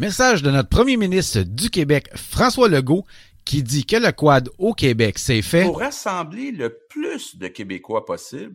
Message de notre premier ministre du Québec, François Legault, qui dit que le quad au Québec, c'est fait pour rassembler le plus de Québécois possible.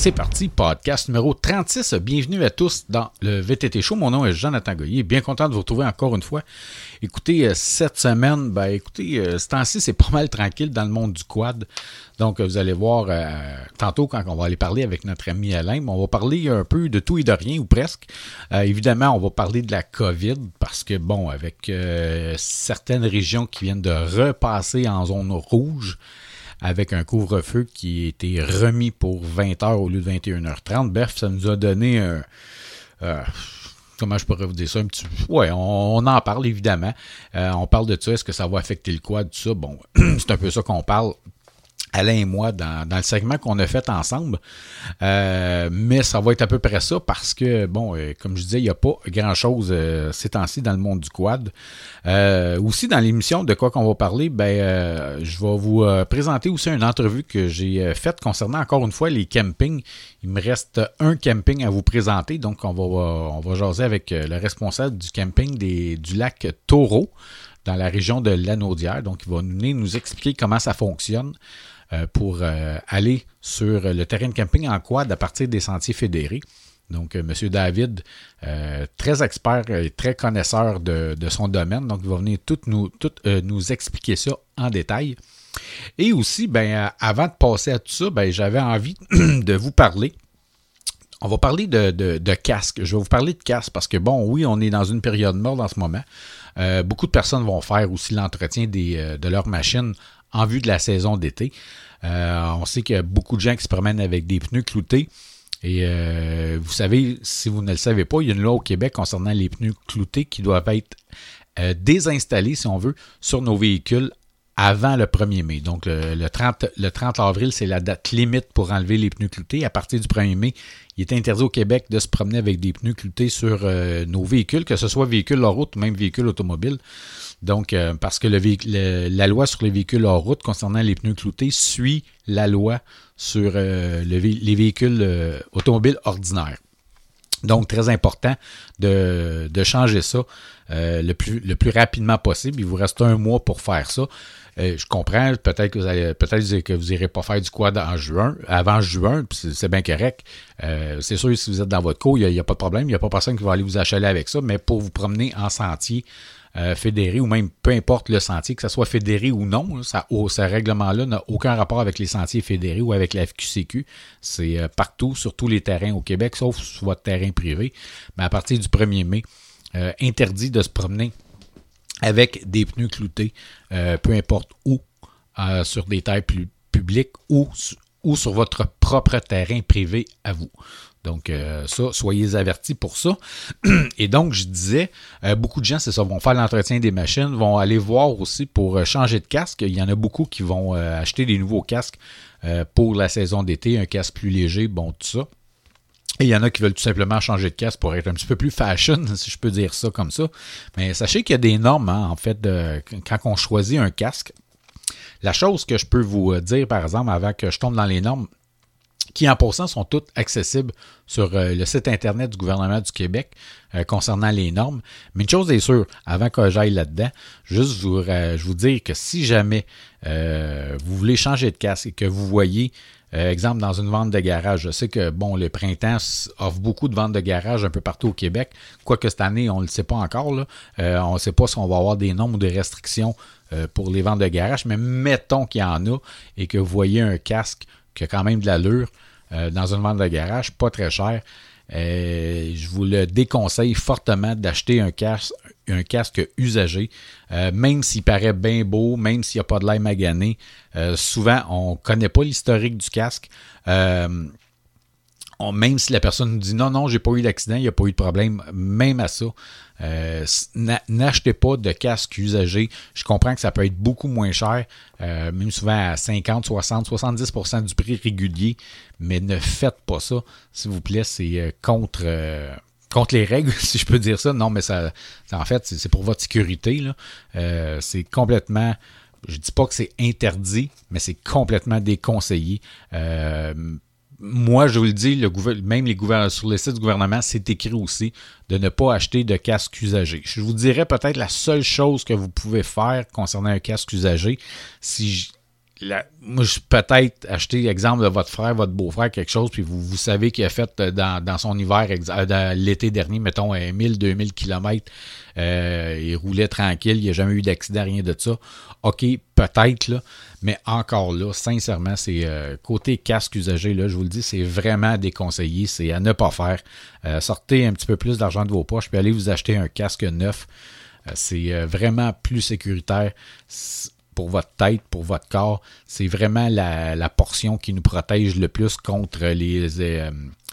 C'est parti, podcast numéro 36. Bienvenue à tous dans le VTT Show. Mon nom est Jonathan Goyer. Bien content de vous retrouver encore une fois. Écoutez, euh, cette semaine, ben écoutez, euh, ce temps-ci, c'est pas mal tranquille dans le monde du quad. Donc, vous allez voir euh, tantôt quand on va aller parler avec notre ami Alain, on va parler un peu de tout et de rien, ou presque. évidemment, on va parler de la COVID, parce que, bon, avec certaines régions qui viennent de repasser en zone rouge, avec un couvre-feu qui a été remis pour 20h au lieu de 21h30. Bref, ça nous a donné un... Euh, comment je pourrais vous dire ça un petit Ouais, on, en parle évidemment. Euh, on parle de ça, est-ce que ça va affecter le quad, tout ça? Bon, c'est un peu ça qu'on parle. Alain et moi dans, le segment qu'on a fait ensemble. Euh, mais ça va être à peu près ça parce que, bon, euh, comme je disais, il n'y a pas grand-chose euh, ces temps-ci dans le monde du quad. aussi, dans l'émission de quoi qu'on va parler, ben, je vais vous présenter aussi une entrevue que j'ai faite concernant encore une fois les campings. Il me reste un camping à vous présenter, donc on va, on va jaser avec le responsable du camping des, du lac Taureau dans la région de Lanaudière. Donc, il va venir nous expliquer comment ça fonctionne. Euh, pour euh, aller sur le terrain de camping en quad à partir des sentiers fédérés. Donc, euh, M. David, très expert et très connaisseur de, son domaine. Donc, il va venir tout nous, tout, nous expliquer ça en détail. Et aussi, ben, avant de passer à tout ça, ben, j'avais envie de vous parler. On va parler de, de, casque. Je vais vous parler de casque parce que, bon, oui, on est dans une période morte en ce moment. beaucoup de personnes vont faire aussi l'entretien de leur machine en vue de la saison d'été. Euh, on sait qu'il y a beaucoup de gens qui se promènent avec des pneus cloutés. Et euh, vous savez, si vous ne le savez pas, il y a une loi au Québec concernant les pneus cloutés qui doivent être euh, désinstallés, si on veut, sur nos véhicules avant le 1er mai. Donc, le, 30, le 30 avril, c'est la date limite pour enlever les pneus cloutés. À partir du 1er mai, il est interdit au Québec de se promener avec des pneus cloutés sur nos véhicules, que ce soit véhicules hors route ou même véhicules automobiles. Donc, euh, parce que le, la loi sur les véhicules hors route concernant les pneus cloutés suit la loi sur euh, les véhicules euh, automobiles ordinaires. Donc, très important de, changer ça le, plus, le plus rapidement possible. Il vous reste un mois pour faire ça. Je comprends, peut-être que vous allez, peut-être que vous pas faire du quad en juin, avant juin, c'est bien correct. c'est sûr, si vous êtes dans votre cours, il n'y a, pas de problème, il n'y a pas personne qui va aller vous achaler avec ça, mais pour vous promener en sentier, euh, fédéré ou même peu importe le sentier, que ce soit fédéré ou non, ça, ce règlement-là n'a aucun rapport avec les sentiers fédérés ou avec la FQCQ. C'est euh, partout, sur tous les terrains au Québec, sauf sur votre terrain privé. Mais à partir du 1er mai, euh, interdit de se promener avec des pneus cloutés, peu importe où, sur des terres publiques ou, sur votre propre terrain privé à vous. Donc, euh, ça, soyez avertis pour ça. Et donc, je disais, euh, beaucoup de gens, c'est ça, vont faire l'entretien des machines, vont aller voir aussi pour euh, changer de casque. Il y en a beaucoup qui vont acheter des nouveaux casques pour la saison d'été, un casque plus léger, bon, tout ça. Et il y en a qui veulent tout simplement changer de casque pour être un petit peu plus fashion, si je peux dire ça comme ça. Mais sachez qu'il y a des normes, hein, en fait, quand on choisit un casque. La chose que je peux vous dire, par exemple, avant que je tombe dans les normes, qui en passant sont toutes accessibles sur euh, le site Internet du gouvernement du Québec euh, concernant les normes. Mais une chose est sûre, avant que j'aille là-dedans, juste vous, euh, je vous dire que si jamais vous voulez changer de casque et que vous voyez, exemple, dans une vente de garage, je sais que, bon, le printemps offre beaucoup de ventes de garage un peu partout au Québec, quoique cette année, on ne le sait pas encore. Là. on ne sait pas si on va avoir des ou des restrictions pour les ventes de garage, mais mettons qu'il y en a et que vous voyez un casque qui a quand même de l'allure euh, dans une vente de garage, pas très cher. Euh, je vous le déconseille fortement d'acheter un casque, un casque usagé, euh, même s'il paraît bien beau, même s'il n'y a pas de l'air magané. souvent, on ne connaît pas l'historique du casque. même si la personne nous dit non, non, j'ai pas eu d'accident, il n'y a pas eu de problème, même à ça, euh, n'achetez pas de casque usagé. Je comprends que ça peut être beaucoup moins cher, euh, même souvent à 50, 60, 70% du prix régulier, mais ne faites pas ça, s'il vous plaît, c'est euh, contre les règles, si je peux dire ça. Non, mais ça, en fait, c'est pour votre sécurité. c'est complètement. Je dis pas que c'est interdit, mais c'est complètement déconseillé moi, je vous le dis, même les sur les sites du gouvernement, c'est écrit aussi de ne pas acheter de casque usagé. Je vous dirais peut-être la seule chose que vous pouvez faire concernant un casque usagé, si moi, je peut-être acheter l'exemple de votre frère, votre beau-frère, quelque chose, puis vous, vous savez qu'il a fait euh, dans, son hiver, euh, l'été dernier, mettons, 1000, 2000 km, il roulait tranquille, il n'y a jamais eu d'accident, rien de ça. OK, peut-être, là, mais encore là, sincèrement, c'est euh, côté casque usagé, là, je vous le dis, c'est vraiment déconseillé, c'est à ne pas faire. sortez un petit peu plus d'argent de vos poches, puis allez vous acheter un casque neuf. c'est vraiment plus sécuritaire pour votre tête, pour votre corps. C'est vraiment la, portion qui nous protège le plus contre les euh,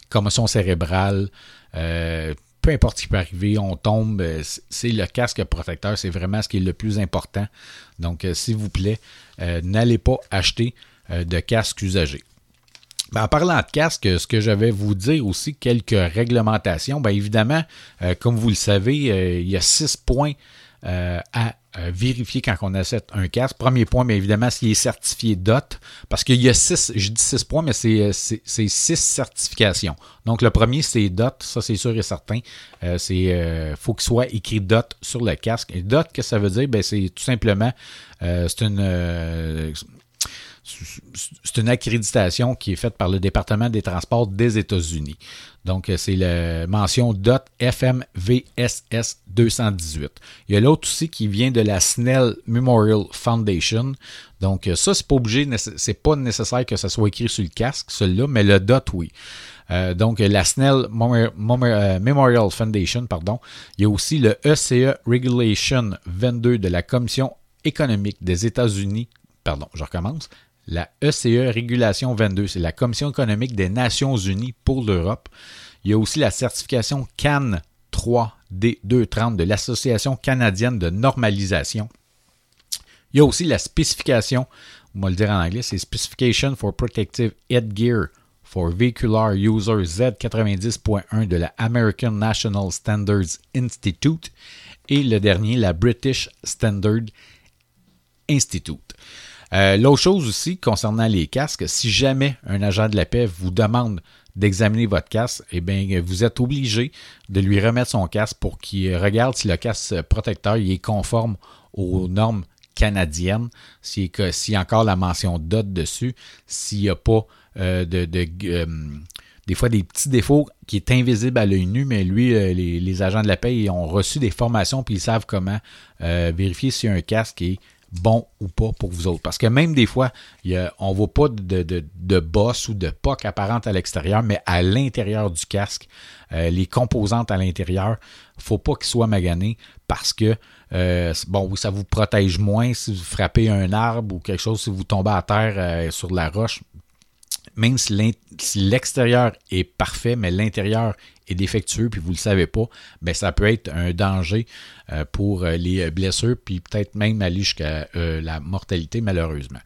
commotions cérébrales. Euh, peu importe ce qui peut arriver, on tombe, euh, c'est le casque protecteur, c'est vraiment ce qui est le plus important. Donc, s'il vous plaît, n'allez pas acheter de casque usagé. Ben, en parlant de casque, ce que je vais vous dire aussi, quelques réglementations. Bien évidemment, comme vous le savez, il y a six points à euh, vérifier quand on achète un casque. Premier point, mais évidemment, s'il est certifié DOT, parce qu'il y a six, je dis six points, mais c'est six certifications. Donc, le premier, c'est DOT, ça c'est sûr et certain. Euh, c'est euh, faut qu'il soit écrit DOT sur le casque. Et DOT, qu'est-ce que ça veut dire? Ben, c'est tout simplement, c'est une c'est une accréditation qui est faite par le département des transports des États-Unis. Donc, c'est la mention DOT FMVSS 218. Il y a l'autre aussi qui vient de la Snell Memorial Foundation. Donc, ça, c'est pas obligé, c'est pas nécessaire que ça soit écrit sur le casque, celui-là, mais le DOT, oui. Euh, donc, la Snell euh, Memorial Foundation, pardon. Il y a aussi le ECE Regulation 22 de la Commission économique des États-Unis. Pardon, je recommence la ECE Régulation 22, c'est la Commission économique des Nations Unies pour l'Europe. Il y a aussi la certification CAN 3D230 de l'Association canadienne de normalisation. Il y a aussi la spécification, on va le dire en anglais, c'est Specification for Protective Headgear for Vehicular User Z90.1 de la American National Standards Institute. Et le dernier, la British Standard Institute. Euh, l'autre chose aussi concernant les casques, si jamais un agent de la paix vous demande d'examiner votre casque, eh bien, vous êtes obligé de lui remettre son casque pour qu'il regarde si le casque protecteur est conforme aux normes canadiennes, s'il y a encore la mention DOT dessus, s'il n'y a pas euh, euh, des fois des petits défauts qui est invisible à l'œil nu, mais lui, les, agents de la paix ont reçu des formations puis ils savent comment vérifier si un casque est bon ou pas pour vous autres. Parce que même des fois, on ne voit pas de, de, bosse ou de poc apparente à l'extérieur, mais à l'intérieur du casque, euh, les composantes à l'intérieur, il ne faut pas qu'ils soient maganés parce que, euh, ça vous protège moins si vous frappez un arbre ou quelque chose, si vous tombez à terre euh, sur la roche. Même si l'extérieur est parfait, mais l'intérieur est défectueux, puis vous ne le savez pas, ben ça peut être un danger pour euh, les blessures, puis peut-être même aller jusqu'à euh, la mortalité, malheureusement.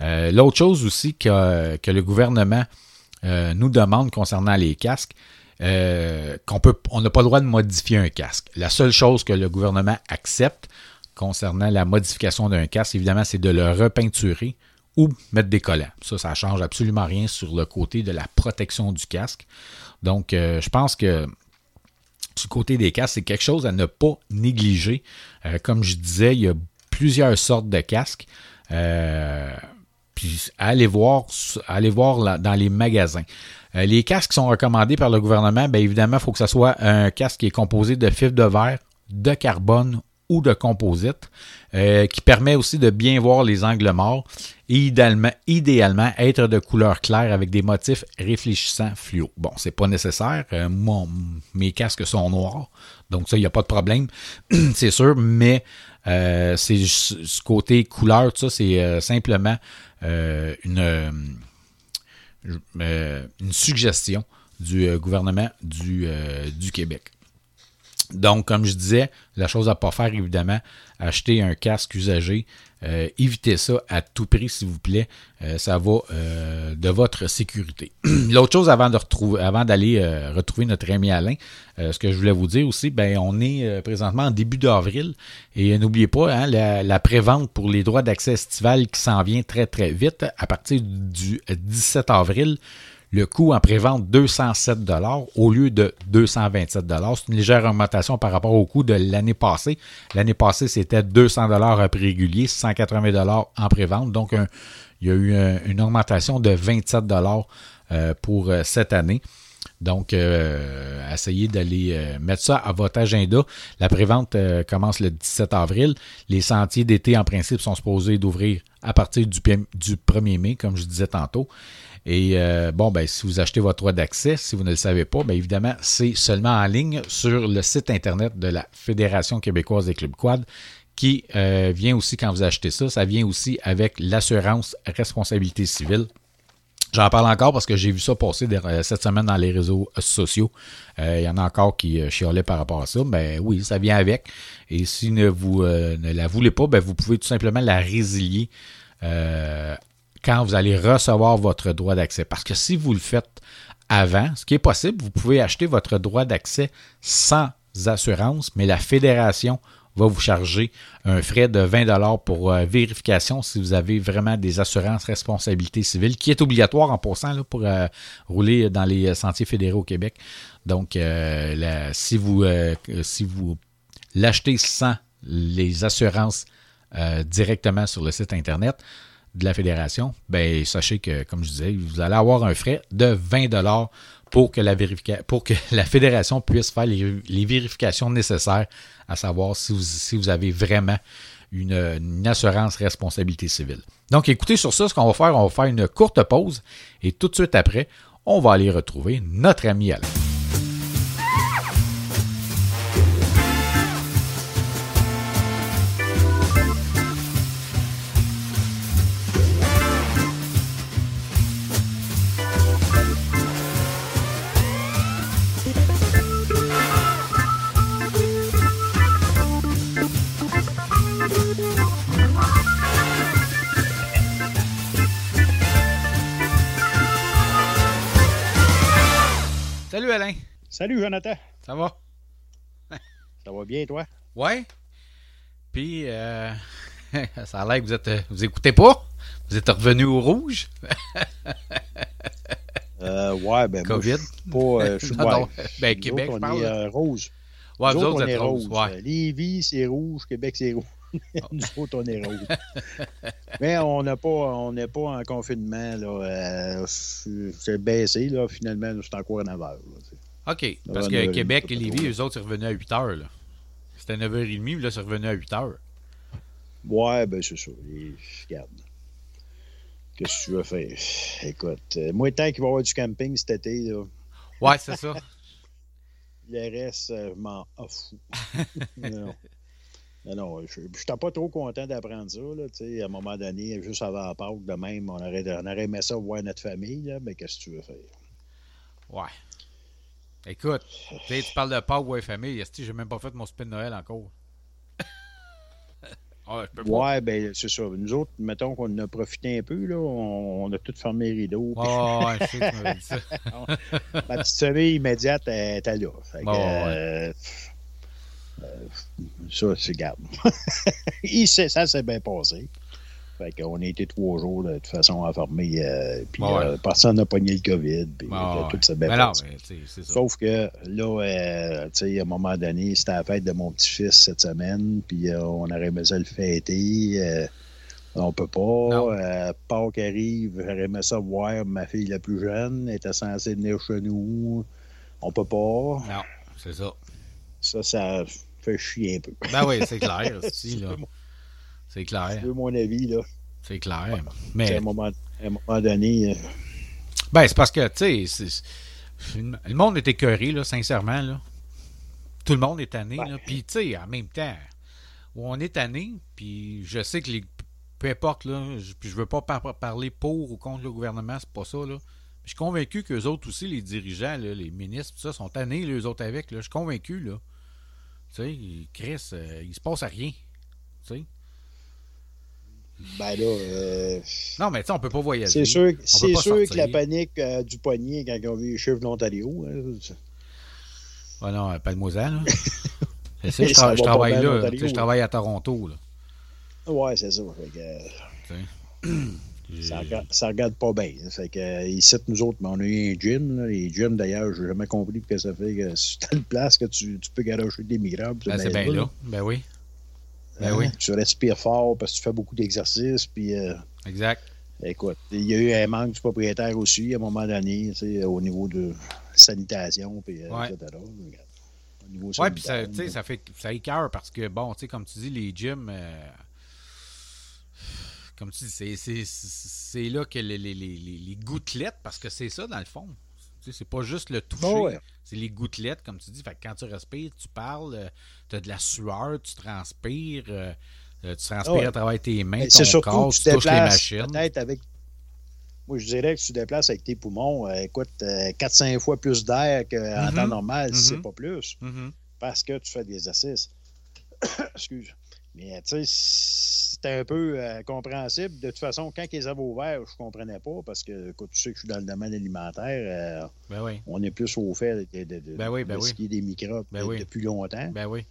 L'autre chose aussi que, que le gouvernement nous demande concernant les casques, qu'on peut, on n'a pas le droit de modifier un casque. La seule chose que le gouvernement accepte concernant la modification d'un casque, évidemment, c'est de le repeinturer ou mettre des collants. Ça, ça ne change absolument rien sur le côté de la protection du casque. Donc, euh, je pense que du côté des casques, c'est quelque chose à ne pas négliger. Euh, comme je disais, il y a plusieurs sortes de casques. Euh, puis allez voir, dans les magasins. les casques sont recommandés par le gouvernement, bien évidemment, il faut que ce soit un casque qui est composé de fibres de verre, de carbone ou de composite, euh, qui permet aussi de bien voir les angles morts et idéalement, être de couleur claire avec des motifs réfléchissants fluo. Bon, c'est pas nécessaire. Euh, mes casques sont noirs, donc ça, il n'y a pas de problème, c'est sûr, mais euh, c'est ce côté couleur, ça, c'est simplement une, suggestion du gouvernement du Québec. Donc, comme je disais, la chose à pas faire, évidemment, acheter un casque usagé. Euh, évitez ça à tout prix, s'il vous plaît. Euh, ça va euh, de votre sécurité. L'autre chose avant d'aller retrouver notre ami Alain, ce que je voulais vous dire aussi, ben on est présentement en début d'avril et n'oubliez pas hein, la, la prévente pour les droits d'accès estival qui s'en vient très très vite à partir du 17 avril. Le coût en prévente 207 au lieu de 227 C'est une légère augmentation par rapport au coût de l'année passée. L'année passée, c'était 200 à prix régulier, 180 en prévente. Donc, il y a eu une augmentation de 27 euh, pour euh, cette année. Donc, euh, essayez d'aller mettre ça à votre agenda. La prévente commence le 17 avril. Les sentiers d'été, en principe, sont supposés d'ouvrir à partir du 1er mai, comme je disais tantôt. Et euh, bon, ben, si vous achetez votre droit d'accès, si vous ne le savez pas, bien évidemment, c'est seulement en ligne sur le site Internet de la Fédération québécoise des clubs quad qui euh, vient aussi, quand vous achetez ça, ça vient aussi avec l'assurance responsabilité civile. J'en parle encore parce que j'ai vu ça passer euh, cette semaine dans les réseaux sociaux. Il y en a encore qui chiolaient par rapport à ça. Ben oui, ça vient avec. Et si ne vous ne la voulez pas, ben vous pouvez tout simplement la résilier quand vous allez recevoir votre droit d'accès. Parce que si vous le faites avant, ce qui est possible, vous pouvez acheter votre droit d'accès sans assurance, mais la fédération va vous charger un frais de 20 pour euh, vérification si vous avez vraiment des assurances responsabilité civile, qui est obligatoire en pourcent pour euh, rouler dans les sentiers fédéraux au Québec. Donc, euh, si vous, si vous l'achetez sans les assurances directement sur le site Internet, de la fédération, ben sachez que, comme je disais, vous allez avoir un frais de 20 pour que la pour que la fédération puisse faire les, vérifications nécessaires à savoir si vous, si vous avez vraiment une, une, assurance responsabilité civile. Donc, écoutez, sur ça, ce qu'on va faire, on va faire une courte pause et tout de suite après, on va aller retrouver notre ami Alain. Alain. Salut Jonathan. Ça va? Ça va bien toi? Ouais. Puis euh, ça a l'air que vous êtes vous écoutez pas? Vous êtes revenu au rouge? euh, ouais, ben COVID. Moi, pas, euh, non, Ben Québec, autres, je parle. Est, euh, rouge. Ouais, vous, vous autres, on est rose. rouge. Ouais. Lévis, c'est rouge. Québec, c'est rouge. Nous autres, on est. Mais on n'est pas, on pas en confinement. Euh, c'est baissé. Là. Finalement, c'est encore 9 heures. Là, OK. Parce que Québec et Lévis, eux autres, c'est revenu à 8 heures. Là. C'était 9h30, là, c'est revenu à 8 heures. Ouais, ben c'est ça. Et, regarde. Qu'est-ce que tu veux faire? Écoute, euh, moi, tant qu'il va y avoir du camping cet été, là. Ouais, c'est ça. Le reste, euh, je m'en fous. non. Non, non, je n'étais pas trop content d'apprendre ça. Là, à un moment donné, juste avant la Pâques, de même, on aurait, on aurait aimé ça voir notre famille, là, mais qu'est-ce que tu veux faire? Ouais. Écoute, tu parles de Pâques, ouais, famille. J'ai même pas fait mon spin de Noël encore? ouais, je peux pas. ouais, ben, c'est ça. Nous autres, mettons qu'on a profité un peu, là, on, on a tout fermé les rideaux. Oh, ouais, je sais que tu dit ça. Ma petite famille immédiate était là. Fait que, ouais. euh, ça, c'est garde. ça s'est bien passé. Fait qu'on a été trois jours de toute façon enfermés. Euh, puis Ouais. euh, personne n'a pogné le COVID. Puis Ouais, euh, tout s'est bien Mais non, passé. mais ça. Sauf que là, euh, tu sais, à un moment donné, c'était la fête de mon petit-fils cette semaine, puis euh, on aurait aimé ça le fêter. euh, on peut pas. Euh, Pâques arrive, j'aurais aimé ça voir ma fille la plus jeune, elle était censée venir chez nous. On peut pas. Non, c'est ça. Ça, ça fait chier un peu. Ben oui, c'est clair. C'est clair. C'est mon avis, là. C'est clair. À, Mais un moment, à un moment donné, euh, Ben, c'est parce que, tu sais, le monde est écœuré, là, sincèrement, là. Tout le monde est tanné, Ben. là. Puis, tu sais, en même temps, on est tanné, puis je sais que les. Peu importe, là, je, puis je veux pas par- parler pour ou contre le gouvernement, c'est pas ça, là. Je suis convaincu qu'eux autres aussi, les dirigeants, là, les ministres, tout ça, sont tannés, les autres avec. Là. Je suis convaincu, là. Tu sais, Chris, euh, il se passe à rien. Tu sais. Ben là. euh, Non, mais tu sais, on peut pas voyager. c'est sûr, c'est sûr que la panique euh, du poignet quand ils ont vu les chiffres de l'Ontario. hein, Ah non, pas de. Je tra- travaille là. Je travaille à Toronto. Là. Ouais, c'est ça. Fait que, euh. ça, regarde, ça regarde pas bien. Fait que, euh, ici, nous autres, ben, on a eu un gym. là. Les gyms, d'ailleurs, j'ai jamais compris que ça fait que si tu as une place que tu, tu peux garocher des microbes. Ben, c'est bien là. Ben oui. Ben Hein? oui. Tu respires fort parce que tu fais beaucoup d'exercices. Puis, euh, Exact. écoute, il y a eu un manque du propriétaire aussi à un moment donné, au niveau de sanitation, puis, euh, Ouais. etc. Regarde, Au niveau Ouais, puis ça, ça fait ça parce que, bon, tu sais, comme tu dis, les gyms. euh, comme tu dis, c'est- là que les, les- les- les- gouttelettes, parce que c'est ça dans le fond. Tu sais, c'est pas juste le toucher. Oh, ouais. C'est les gouttelettes, comme tu dis. Fait que quand tu respires, tu parles, tu as de la sueur, tu transpires, euh, euh, tu transpires ouais. à travers tes mains, ton surtout corps, que tu tu touches les déplaces machines. peut-être avec. Moi, je dirais que tu déplaces avec tes poumons, euh, écoute, 4-5 fois plus d'air qu'en Mhm. temps normal, si c'est Mhm. pas plus, Mhm. parce que tu fais des exercices. Excuse. Mais tu sais, c'était un peu euh, compréhensible. De toute façon, quand ils avaient ouvert, je comprenais pas, parce que, écoute, tu sais que je suis dans le domaine alimentaire, euh, Ben oui, on est plus au fait de, de, de- Ben oui, ben de oui. ce qui est des microbes depuis longtemps. ben oui.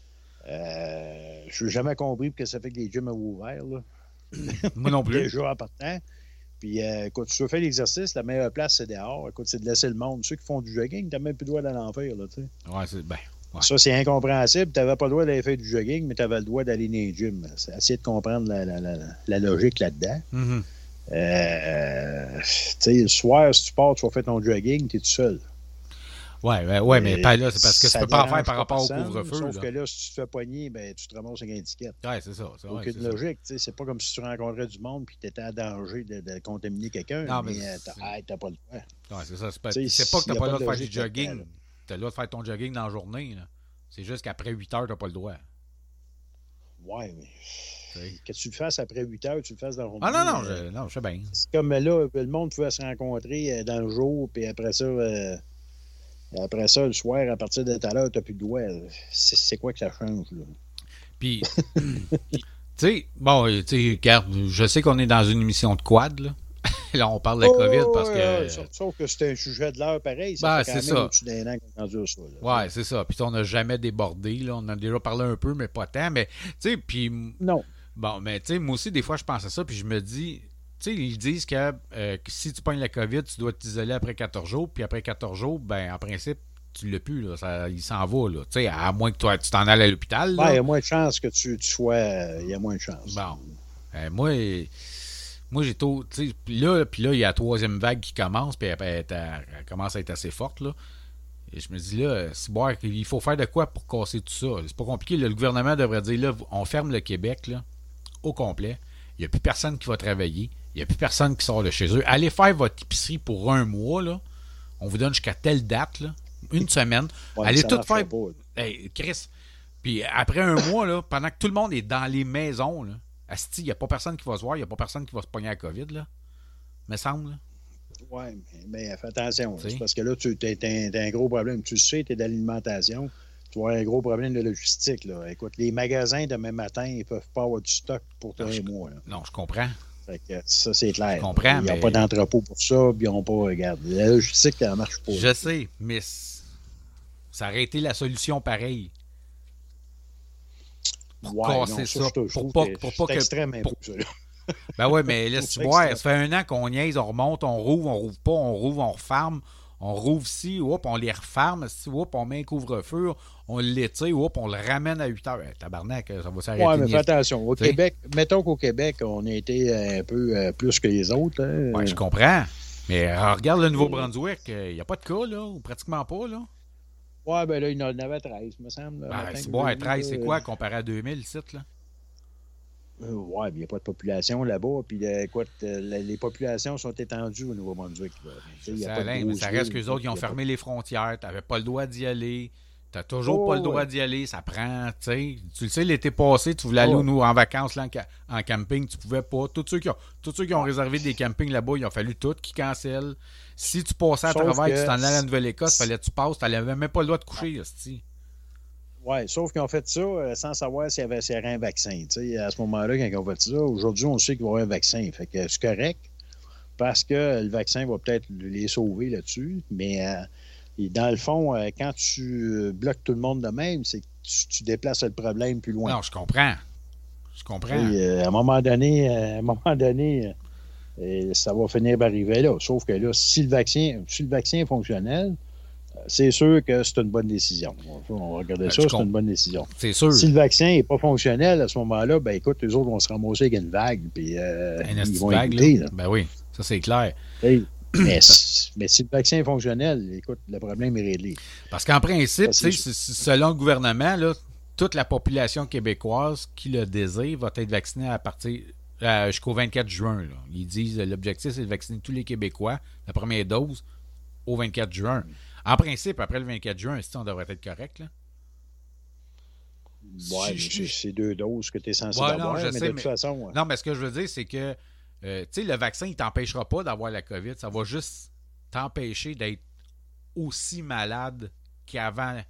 Euh, je n'ai jamais compris que ça fait que les gyms avaient ouvert. Là. Moi non plus. Déjà en partant. Puis, écoute, tu faire l'exercice, la meilleure place, c'est dehors. Écoute, c'est de laisser le monde. Ceux qui font du jogging, tu n'as même plus le droit d'aller en faire. Là, tu sais. Ouais, c'est. Ben. Ouais. Ça, c'est incompréhensible. Tu n'avais pas le droit d'aller faire du jogging, mais tu avais le droit d'aller dans les gyms. C'est essayer de comprendre la, la- la- la logique là-dedans. Mhm. Euh, tu sais, le soir, si tu pars, tu vas faire ton jogging, tu es tout seul. Ouais, ouais, ouais, mais Euh, pas là, c'est parce que tu ça peux pas en faire par rapport au couvre-feu. Sauf là. que là, si tu te fais poigner, ben, tu te ramasses avec un étiquette. Ouais, c'est ça. c'est- Aucune logique. tu C'est pas comme si tu rencontrais du monde et tu étais en danger de, de contaminer quelqu'un. Non, mais mais euh, t'as hey, t'as pas le droit. Ouais, c'est ça. C'est pas, Tu pas que t'as y a pas le droit de faire du jogging. Là. Le droit de faire ton jogging dans la journée. C'est juste qu'après 8 heures, t'as pas le droit. Ouais, mais tu que tu le fasses après 8 heures, tu le fasses dans le Ah non, non, euh, je, non, je sais bien. C'est comme là, le monde pouvait se rencontrer euh, dans le jour, puis après ça, euh, après ça, le soir, à partir de tout à l'heure, tu n'as plus de doigts. C'est quoi que ça change, là? Puis, tu sais, bon, euh, tu sais, je sais qu'on est dans une émission de quad, là. là, on parle de la COVID parce Oh, que. sauf, sauf que c'est un sujet de l'heure pareil. Ça Ben, fait quand c'est même ça. au-dessus d'un an qu'on est rendu à ça. là. Ouais, c'est ça. Puis on n'a jamais débordé, là. On en a déjà parlé un peu, mais pas tant. Mais, tu sais, puis Non. Bon, mais tu sais, moi aussi, des fois, je pense à ça, puis je me dis, tu sais, ils disent que, euh, que si tu pognes la COVID, tu dois t'isoler après 14 jours, puis après 14 jours, ben, en principe, tu l'as plus, là, ça, il s'en va, là. Tu sais, à moins que toi, tu t'en ailles à l'hôpital, Ben, il y a moins de chances que tu, tu sois. euh, Il y a moins de chances. Bon. Euh, moi, moi j'ai sais, puis là, puis là, il y a la troisième vague qui commence, puis elle, commence à être assez forte, là. Et je me dis là, il faut faire de quoi pour casser tout ça? C'est pas compliqué. là. le gouvernement devrait dire là, on ferme le Québec là, au complet. Il n'y a plus personne qui va travailler. Il n'y a plus personne qui sort de chez eux. Allez faire votre épicerie pour un mois. Là. On vous donne jusqu'à telle date, là, une semaine. Ouais, Allez tout faire. Hey, Chris. Puis après un mois, là, pendant que tout le monde est dans les maisons, là, asti, il n'y a pas personne qui va se voir, il n'y a pas personne qui va se pogner à la COVID, là. Me semble. là. Oui, mais, mais fais attention. C'est parce que là, tu as, un gros problème. Tu le sais, tu es d'alimentation. Tu vas avoir un gros problème de logistique. Là. Écoute, les magasins demain matin, ils ne peuvent pas avoir du stock pour un je- mois. là. Non, je comprends. Fait que ça, c'est clair. Je comprends, Ils n'ont mais- pas d'entrepôt pour ça, puis ils n'ont pas. Regarde, la logistique, ça ne marche pas. Je sais, mais ça aurait été la solution pareille. Pour Ouais, casser non, ça, je pour pas- que pour pas pour-. Ben ouais, mais laisse voir, ça fait un an qu'on niaise, on remonte, on rouvre, on rouvre pas, on rouvre, on referme, on rouvre ici, hop, on les referme, si, hop, on met un couvre-feu, on l'étire, hop, on le ramène à 8 heures. Eh, tabarnak, ça va s'arrêter. Ouais, mais fais attention. Au. Québec, mettons qu'au Québec, on a été un peu euh, plus que les autres. hein. Ouais, je comprends. Mais euh, regarde le Nouveau-Brunswick, il n'y a pas de cas, là, ou pratiquement pas, là. Ouais, ben là, il y en avait 13, me semble. Ben, c'est que bon, j'ai vu, 13, c'est quoi comparé à 2000, le site, là? Euh, ouais, il n'y a pas de population là-bas. Puis, euh, écoute, euh, les, les populations sont étendues au Nouveau-Brunswick. Ça, ça reste qu'eux autres, ils ont pas- fermé les frontières, tu n'avais pas le droit d'y aller. Tu n'as toujours Oh, pas le droit ouais. d'y aller. Ça prend, tu sais. Tu le sais, l'été passé, tu voulais aller Ouais. nous, en vacances là, en, ca- en camping, tu pouvais pas. Tous ceux qui ont, tous ceux qui ont réservé des campings là-bas, il a fallu tout qui cancellent. Si tu passais à que- tu t'en allais à la Nouvelle-Écosse, fallait que tu passes, tu n'avais même pas le droit de coucher, hostie. Oui, sauf qu'ils ont fait ça euh, sans savoir s'il y avait, s'il y avait un vaccin. À ce moment-là, quand ils ont fait ça, aujourd'hui, on sait qu'il va y avoir un vaccin. Fait que c'est correct parce que le vaccin va peut-être les sauver là-dessus. Mais euh, dans le fond, euh, quand tu bloques tout le monde de même, c'est que tu, tu déplaces le problème plus loin. Non, je comprends. Je comprends. Et, à un moment donné, à un moment donné, euh, ça va finir par arriver là. Sauf que là, si le vaccin, si le vaccin est fonctionnel, c'est sûr que c'est une bonne décision. On va regarder Ben, ça, c'est une bonne décision. C'est sûr. Si le vaccin n'est pas fonctionnel à ce moment-là, ben écoute, les autres vont se ramasser avec une vague, puis euh, Un ils vont vague, écouter. là. là. Ben oui, ça c'est clair. Mais, si- mais si le vaccin est fonctionnel, écoute, le problème est réglé. Parce qu'en principe, Ça, s- selon le gouvernement, là, toute la population québécoise qui le désire va être vaccinée à partir euh, jusqu'au 24 juin. là. Ils disent euh, l'objectif, c'est de vacciner tous les Québécois, la première dose, au 24 juin. En principe, après le 24 juin, si on devrait être correct. Là? Ouais, c'est- deux doses que tu es censé Ouais, non, avoir, je mais sais, de toute mais- façon, Non, mais ce que je veux dire, c'est que euh, tu sais, le vaccin, il t'empêchera pas d'avoir la COVID. Ça va juste t'empêcher d'être aussi malade qu'avant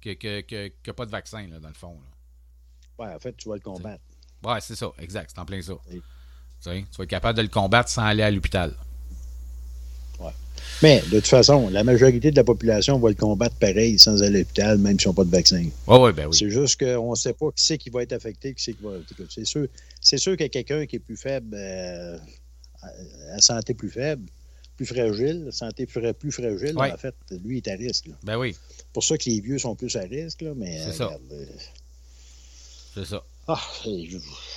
que, que, que, que pas de vaccin, là, dans le fond. là. ouais, en fait, tu vas le combattre. Ouais, c'est ça, exact, c'est en plein ça. Oui. Tu sais, tu vas être capable de le combattre sans aller à l'hôpital. Mais de toute façon, la majorité de la population va le combattre pareil sans aller à l'hôpital, même s'ils n'ont pas de vaccin. Ouais, ouais, ben oui. C'est juste qu'on ne sait pas qui c'est qui va être affecté, qui c'est qui va. C'est sûr, c'est sûr qu'il y a quelqu'un qui est plus faible, euh, à, santé plus faible, plus fragile, santé plus, plus fragile, Ouais. en fait, lui est à risque. là. Ben oui, C'est pour ça que les vieux sont plus à risque, là, mais C'est euh, ça. euh, c'est ça. Ah,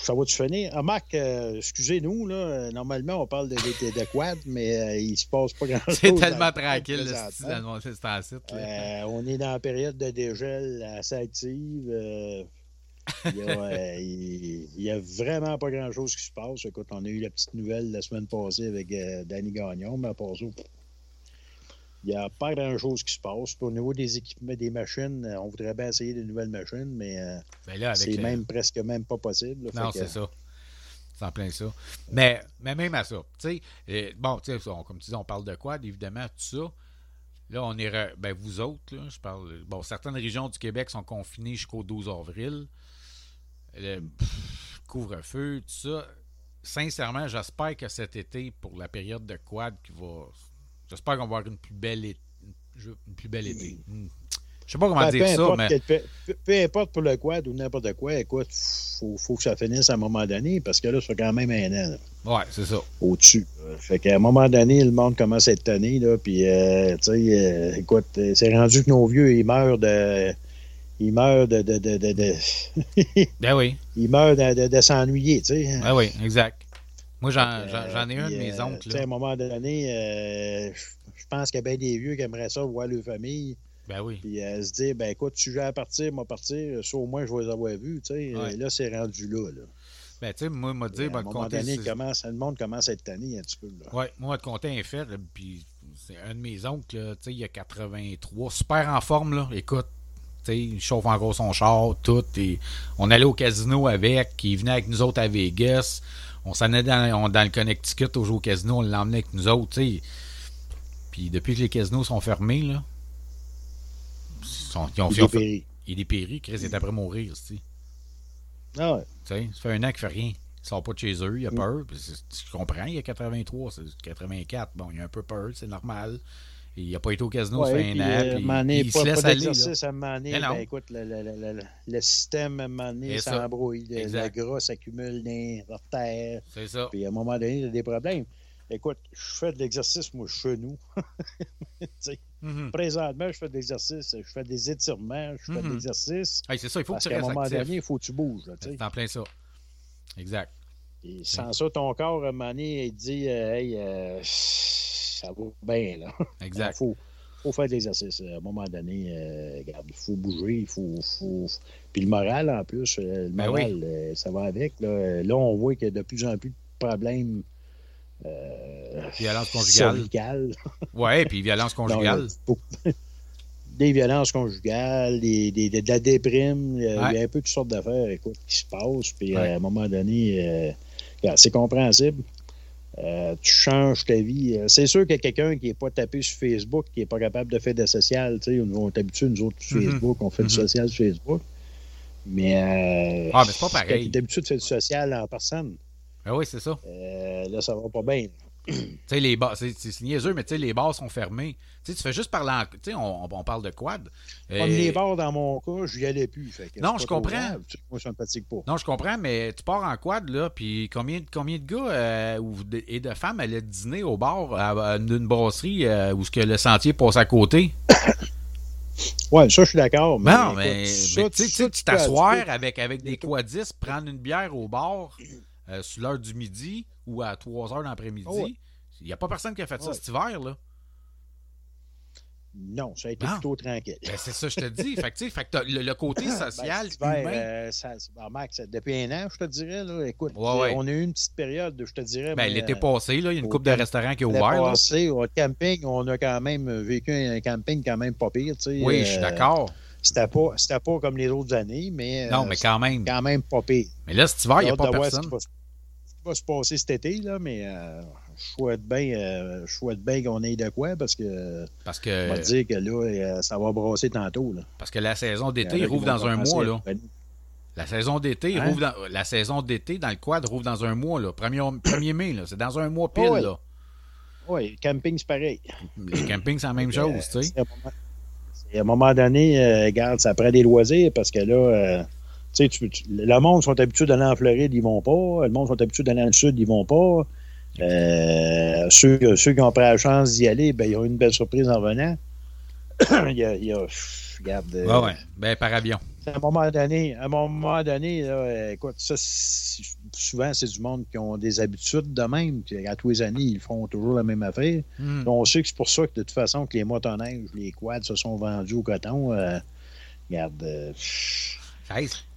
ça va-tu finir? Ah, Marc, euh, excusez-nous, là, normalement, on parle de, de, de quad, mais euh, il se passe pas grand-chose. C'est tellement tranquille, le style dans le- site. là. Euh, on est dans la période de dégel assez active. euh, il, y a, euh, il- il y a vraiment pas grand-chose qui se passe. Écoute, on a eu la petite nouvelle la semaine passée avec Danny Gagnon, mais à part ça, il n'y a pas grand-chose qui se passe. Puis au niveau des équipements, des machines, euh, on voudrait bien essayer de nouvelles machines, mais euh, Ben là, avec c'est le- même presque même pas possible. là. Non, que- c'est ça. C'est en plein ça. Mais, mais même à ça, tu sais, euh, bon, tu sais, on- comme tu dis, on parle de quoi, évidemment, tout ça. Là, on est, ben vous autres, là, je parle, bon, certaines régions du Québec sont confinées jusqu'au 12 avril. Le couvre-feu, tout ça. Sincèrement, j'espère que cet été, pour la période de quad qui va, j'espère qu'on va avoir une plus belle, é- une plus belle été. Hmm. Je sais pas comment Ben, dire ça, mais peu, importe pour le quad ou n'importe quoi, écoute, faut, faut que ça finisse à un moment donné, parce que là, fait quand même un an. ouais, c'est ça. au-dessus. Euh, Fait qu'à un moment donné, le monde commence à être tanné, là, puis, euh, tu sais, euh, écoute, c'est rendu que nos vieux, ils meurent de... Ils meurent de... de, de, de, de- Ben oui. ils meurent de, de, de s'ennuyer, tu sais. Ben oui, exact. Moi, j'en, ai un de mes euh, oncles. à un moment donné, euh, je pense qu'il y a bien des vieux qui aimeraient ça, voir leur famille, Ben oui. puis euh, se dire, ben écoute, j'ai à partir, moi partir, ça au moins je vais les avoir vus, tu sais. Ouais. Là, c'est rendu là, là. Ben, tu sais, moi, m'a dit, à un ben, moment donné, commence, le monde commence à être tanné un petit peu, là. Ouais, moi, le compter est fait, puis c'est un de mes oncles, tu sais, il a 83, super en forme, là. Écoute, tu sais, il chauffe encore son char, tout. Et on allait au casino avec, il venait avec nous autres à Vegas. On s'en allait dans, on- dans le Connecticut au jeu au casino, on l'emmenait avec nous autres, tu sais. Puis depuis que les casinos sont fermés, là, ils, sont- ils ont, Il est fait- péri. il est Chris est après mourir, tu sais. Ah ouais. Tu sais, ça fait un an qu'il fait rien. Il sort pas de chez eux, il Mm. a peur. puis c'est- Je comprends, il a 83, c'est 84. Bon, il a un peu peur, c'est normal. Il a pas été au casino, ça fait un an. à un il pas, se laisse aller. à un écoute, le, système, à un moment donné, s'embrouille. Le, gras s'accumule dans la terre. C'est ça. Puis à un moment donné, il y a des problèmes. Écoute, je fais de l'exercice, moi, chez nous. Mhm. Présentement, je fais de l'exercice. Je fais des étirements, je fais de Mhm. l'exercice. Hey, c'est ça, il faut Parce que tu qu'à un restes moment actif. donné, il faut que tu bouges. là. C'est en plein ça. Exact. Et sans ça, ton corps, à un moment donné, il dit euh, Hey, euh, ça va bien, là. Il Exact. faut, faut faire de l'exercice. À un moment donné, euh, regarde, il faut bouger, il faut, faut- Puis le moral, en plus, euh, le Ben moral, euh, ça va avec. Là, Là, on voit qu'il y a de plus en plus de problèmes euh, Violence conjugale. Ouais, puis violence Non, conjugale. des violences conjugales, des, des- de la déprime. Il y a- Ouais. il y a un peu toutes sortes d'affaires écoute, qui se passent. Puis Ouais. à un moment donné, euh, c'est compréhensible. Euh, tu changes ta vie. Euh, C'est sûr qu'il y a quelqu'un qui n'est pas tapé sur Facebook, qui n'est pas capable de faire de social. tu sais, On est habitués, nous autres, sur Mhm. Facebook, on fait Mhm. du social sur Facebook. Mais, euh, Ah, mais c'est pas pareil. tu es habitué de faire du social en personne, Ah oui, c'est ça. euh, là, ça va pas bien. Tu sais, les bars, c'est niaiseux, mais tu sais, les bars sont fermés. Tu sais, tu fais juste parler en. Tu sais, on, on parle de quad. Comme Euh, les bars, dans mon cas, je n'y allais plus. fait que Non, je comprends. Moi, ça me fatigue pas. Non, je comprends, mais tu pars en quad, là, puis combien, combien de gars euh, ou de- et de femmes allaient dîner au bar à- à- d'une brasserie euh, où ce que le sentier passe à côté? Ouais, ça, je suis d'accord. Mais, non, mais, tu sais, tu t'asseoir avec, avec des quadistes, prendre une bière au bar euh, sur l'heure du midi ou à 3 heures l'après-midi. Ouais. Il n'y a pas personne qui a fait ça Ouais. cet hiver, là. Non, ça a été Non. plutôt tranquille. Ben, c'est ça, je te dis. fait que, fait que le, le côté social, Ben, hiver, humain. euh, ça- ben, Max, depuis un an, je te dirais, là, écoute, Ouais, ouais. on a eu une petite période, je te dirais. Ben, mais, l'été euh, passé, là, il y a une au couple de restaurants qui ont l'année ouvert. là. passée, au camping, on a quand même vécu un camping quand même pas pire. tu sais, Oui, je suis euh, d'accord. C'était pas, pas comme les autres années, mais, Non, mais quand même. quand même pas pire. Mais là, cet hiver, il n'y a pas personne. Va se- passer cet été, là, mais euh, je souhaite bien euh, qu'on ait de quoi parce que Parce on va dire que là, euh, ça va brasser tantôt. Là. parce que la saison d'été, il rouvre dans un mois. Là. La saison d'été, Hein? rouvre dans, la saison d'été dans le quad rouvre dans un mois. Là. 1er, 1er mai, là. c'est dans un mois pile. Oh, ouais. là. Oui, le camping, c'est pareil. Les campings, c'est la même chose. tu sais. À un moment- donné, euh, regarde, ça prend des loisirs parce que là, euh, sais, tu- tu- le monde sont habitués d'aller en Floride, ils vont pas. Le monde sont habitués d'aller dans le sud, ils vont pas. Euh, ceux, ceux qui ont pris la chance d'y aller, ben, ils ont eu une belle surprise en venant. il y a, il y a- pff, regarde, euh, Ouais. Ben, par avion. à un moment donné, à un moment donné, là, écoute, ça, souvent, c'est du monde qui ont des habitudes de même. À tous les années, ils font toujours la même affaire. Hmm. On sait que c'est pour ça que de toute façon que les motoneiges, les quads se sont vendus au coton. Euh, regarde,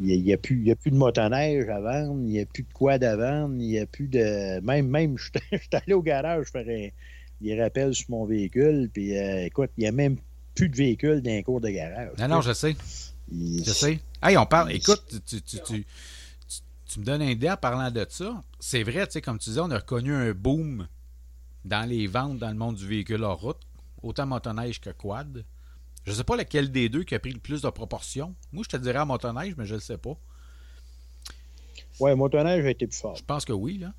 Il n'y a, a plus de motoneige à vendre, il n'y a plus de quad à vendre, il n'y a plus de. Même, même, je suis allé au garage faire un- des rappels sur mon véhicule, puis euh, écoute, il n'y a même plus de véhicule dans les cours de garage. Non, non, je sais. Il- Je sais. Hey, on parle. Écoute, tu, tu, tu, tu, me donnes une idée en parlant de ça. C'est vrai, tu sais, comme tu disais, on a reconnu un boom dans les ventes dans le monde du véhicule hors route, autant motoneige que quad. Je sais pas lequel des deux qui a pris le plus de proportions. Moi, je te dirais à motoneige, mais je le sais pas. Ouais, motoneige a été plus fort. Je pense que oui, là.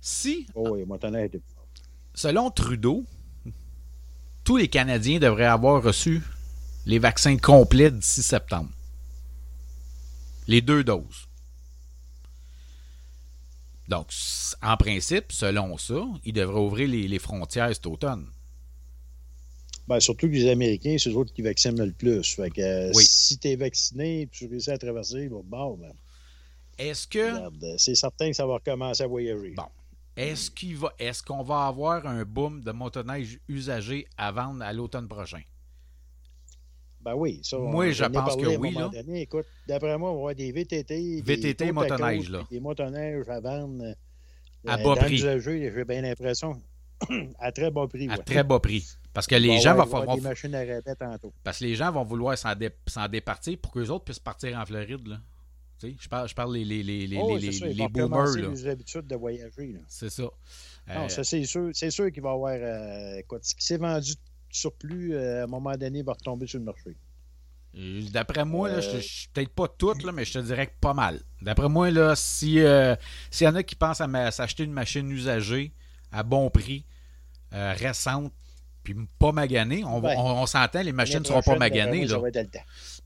Si, Oh, oui, motoneige a été plus fort. selon Trudeau, tous les Canadiens devraient avoir reçu les vaccins complets d'ici septembre. Les deux doses. Donc, en principe, selon ça, ils devraient ouvrir les, les frontières cet automne. Ben, surtout que les Américains, c'est eux autres qui vaccinent le plus. Fait que euh, Oui. si tu es vacciné tu réussis à traverser, bon, bon, ben, Est-ce que euh, c'est certain que ça va recommencer à voyager. Bon. est-ce qu'il va qu'on va avoir un boom de motoneige usagé à vendre à l'automne prochain? Ben oui, ça. Moi, on- je pense que oui, là. donné. Écoute, d'après moi, on va avoir des VTT. VTT des motoneige, là. Des motoneiges à vendre. euh, À bas prix. J'ai bien l'impression. À très bas prix. À ouais. très bas prix. Parce que les Bon, gens ouais, vont falloir- des machines à tantôt. Parce que les gens vont vouloir s'en, dé- s'en départir pour qu'eux autres puissent partir en Floride. Là. Tu sais, je parle, je parle les, les, les, les, Oh, les, c'est ça, les ils vont boomers. Là. les habitudes de voyager. là. C'est ça. Non, Euh, ça, c'est sûr, c'est sûr qu'il va y avoir. euh, écoute, ce qui s'est vendu surplus, euh, à un moment donné, va retomber sur le marché. D'après moi, là, je, Euh, je- peut-être pas toutes, là, mais je te dirais que pas mal. D'après moi, là, si euh, s'il y en a qui pensent à s'acheter une machine usagée à bon prix, euh, récente, puis pas maganée, on, Ouais. on, on s'entend, les machines ne seront pas maganées. moi, Là.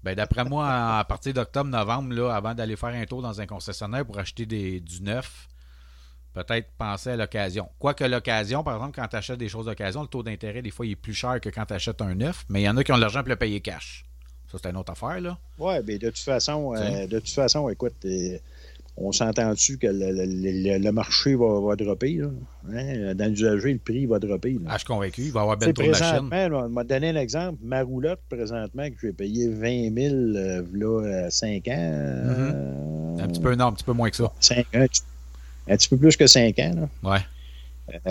Ben, d'après moi, à partir d'octobre-novembre, là, avant d'aller faire un tour dans un concessionnaire pour acheter des, du neuf, peut-être penser à l'occasion. Quoique l'occasion, par exemple, quand tu achètes des choses d'occasion, le taux d'intérêt, des fois, il est plus cher que quand tu achètes un neuf, mais il y en a qui ont de l'argent pour le payer cash. Ça, c'est une autre affaire, là. Oui, mais de toute façon, euh, de toute façon, écoute, euh, on s'entend-tu que le, le- le- le marché va, va dropper, là? Hein? Dans l'usager, le prix va dropper. là. Ah, je suis convaincu, il va y avoir sais, trop de présentement, là, on m'a donné un exemple. Ma roulotte, présentement, que j'ai payé 20 000 euh, là, 5 ans. euh, Un petit peu, non, un petit peu moins que ça. 5 ans, un petit- peu plus que 5 ans. là. Ouais. Tu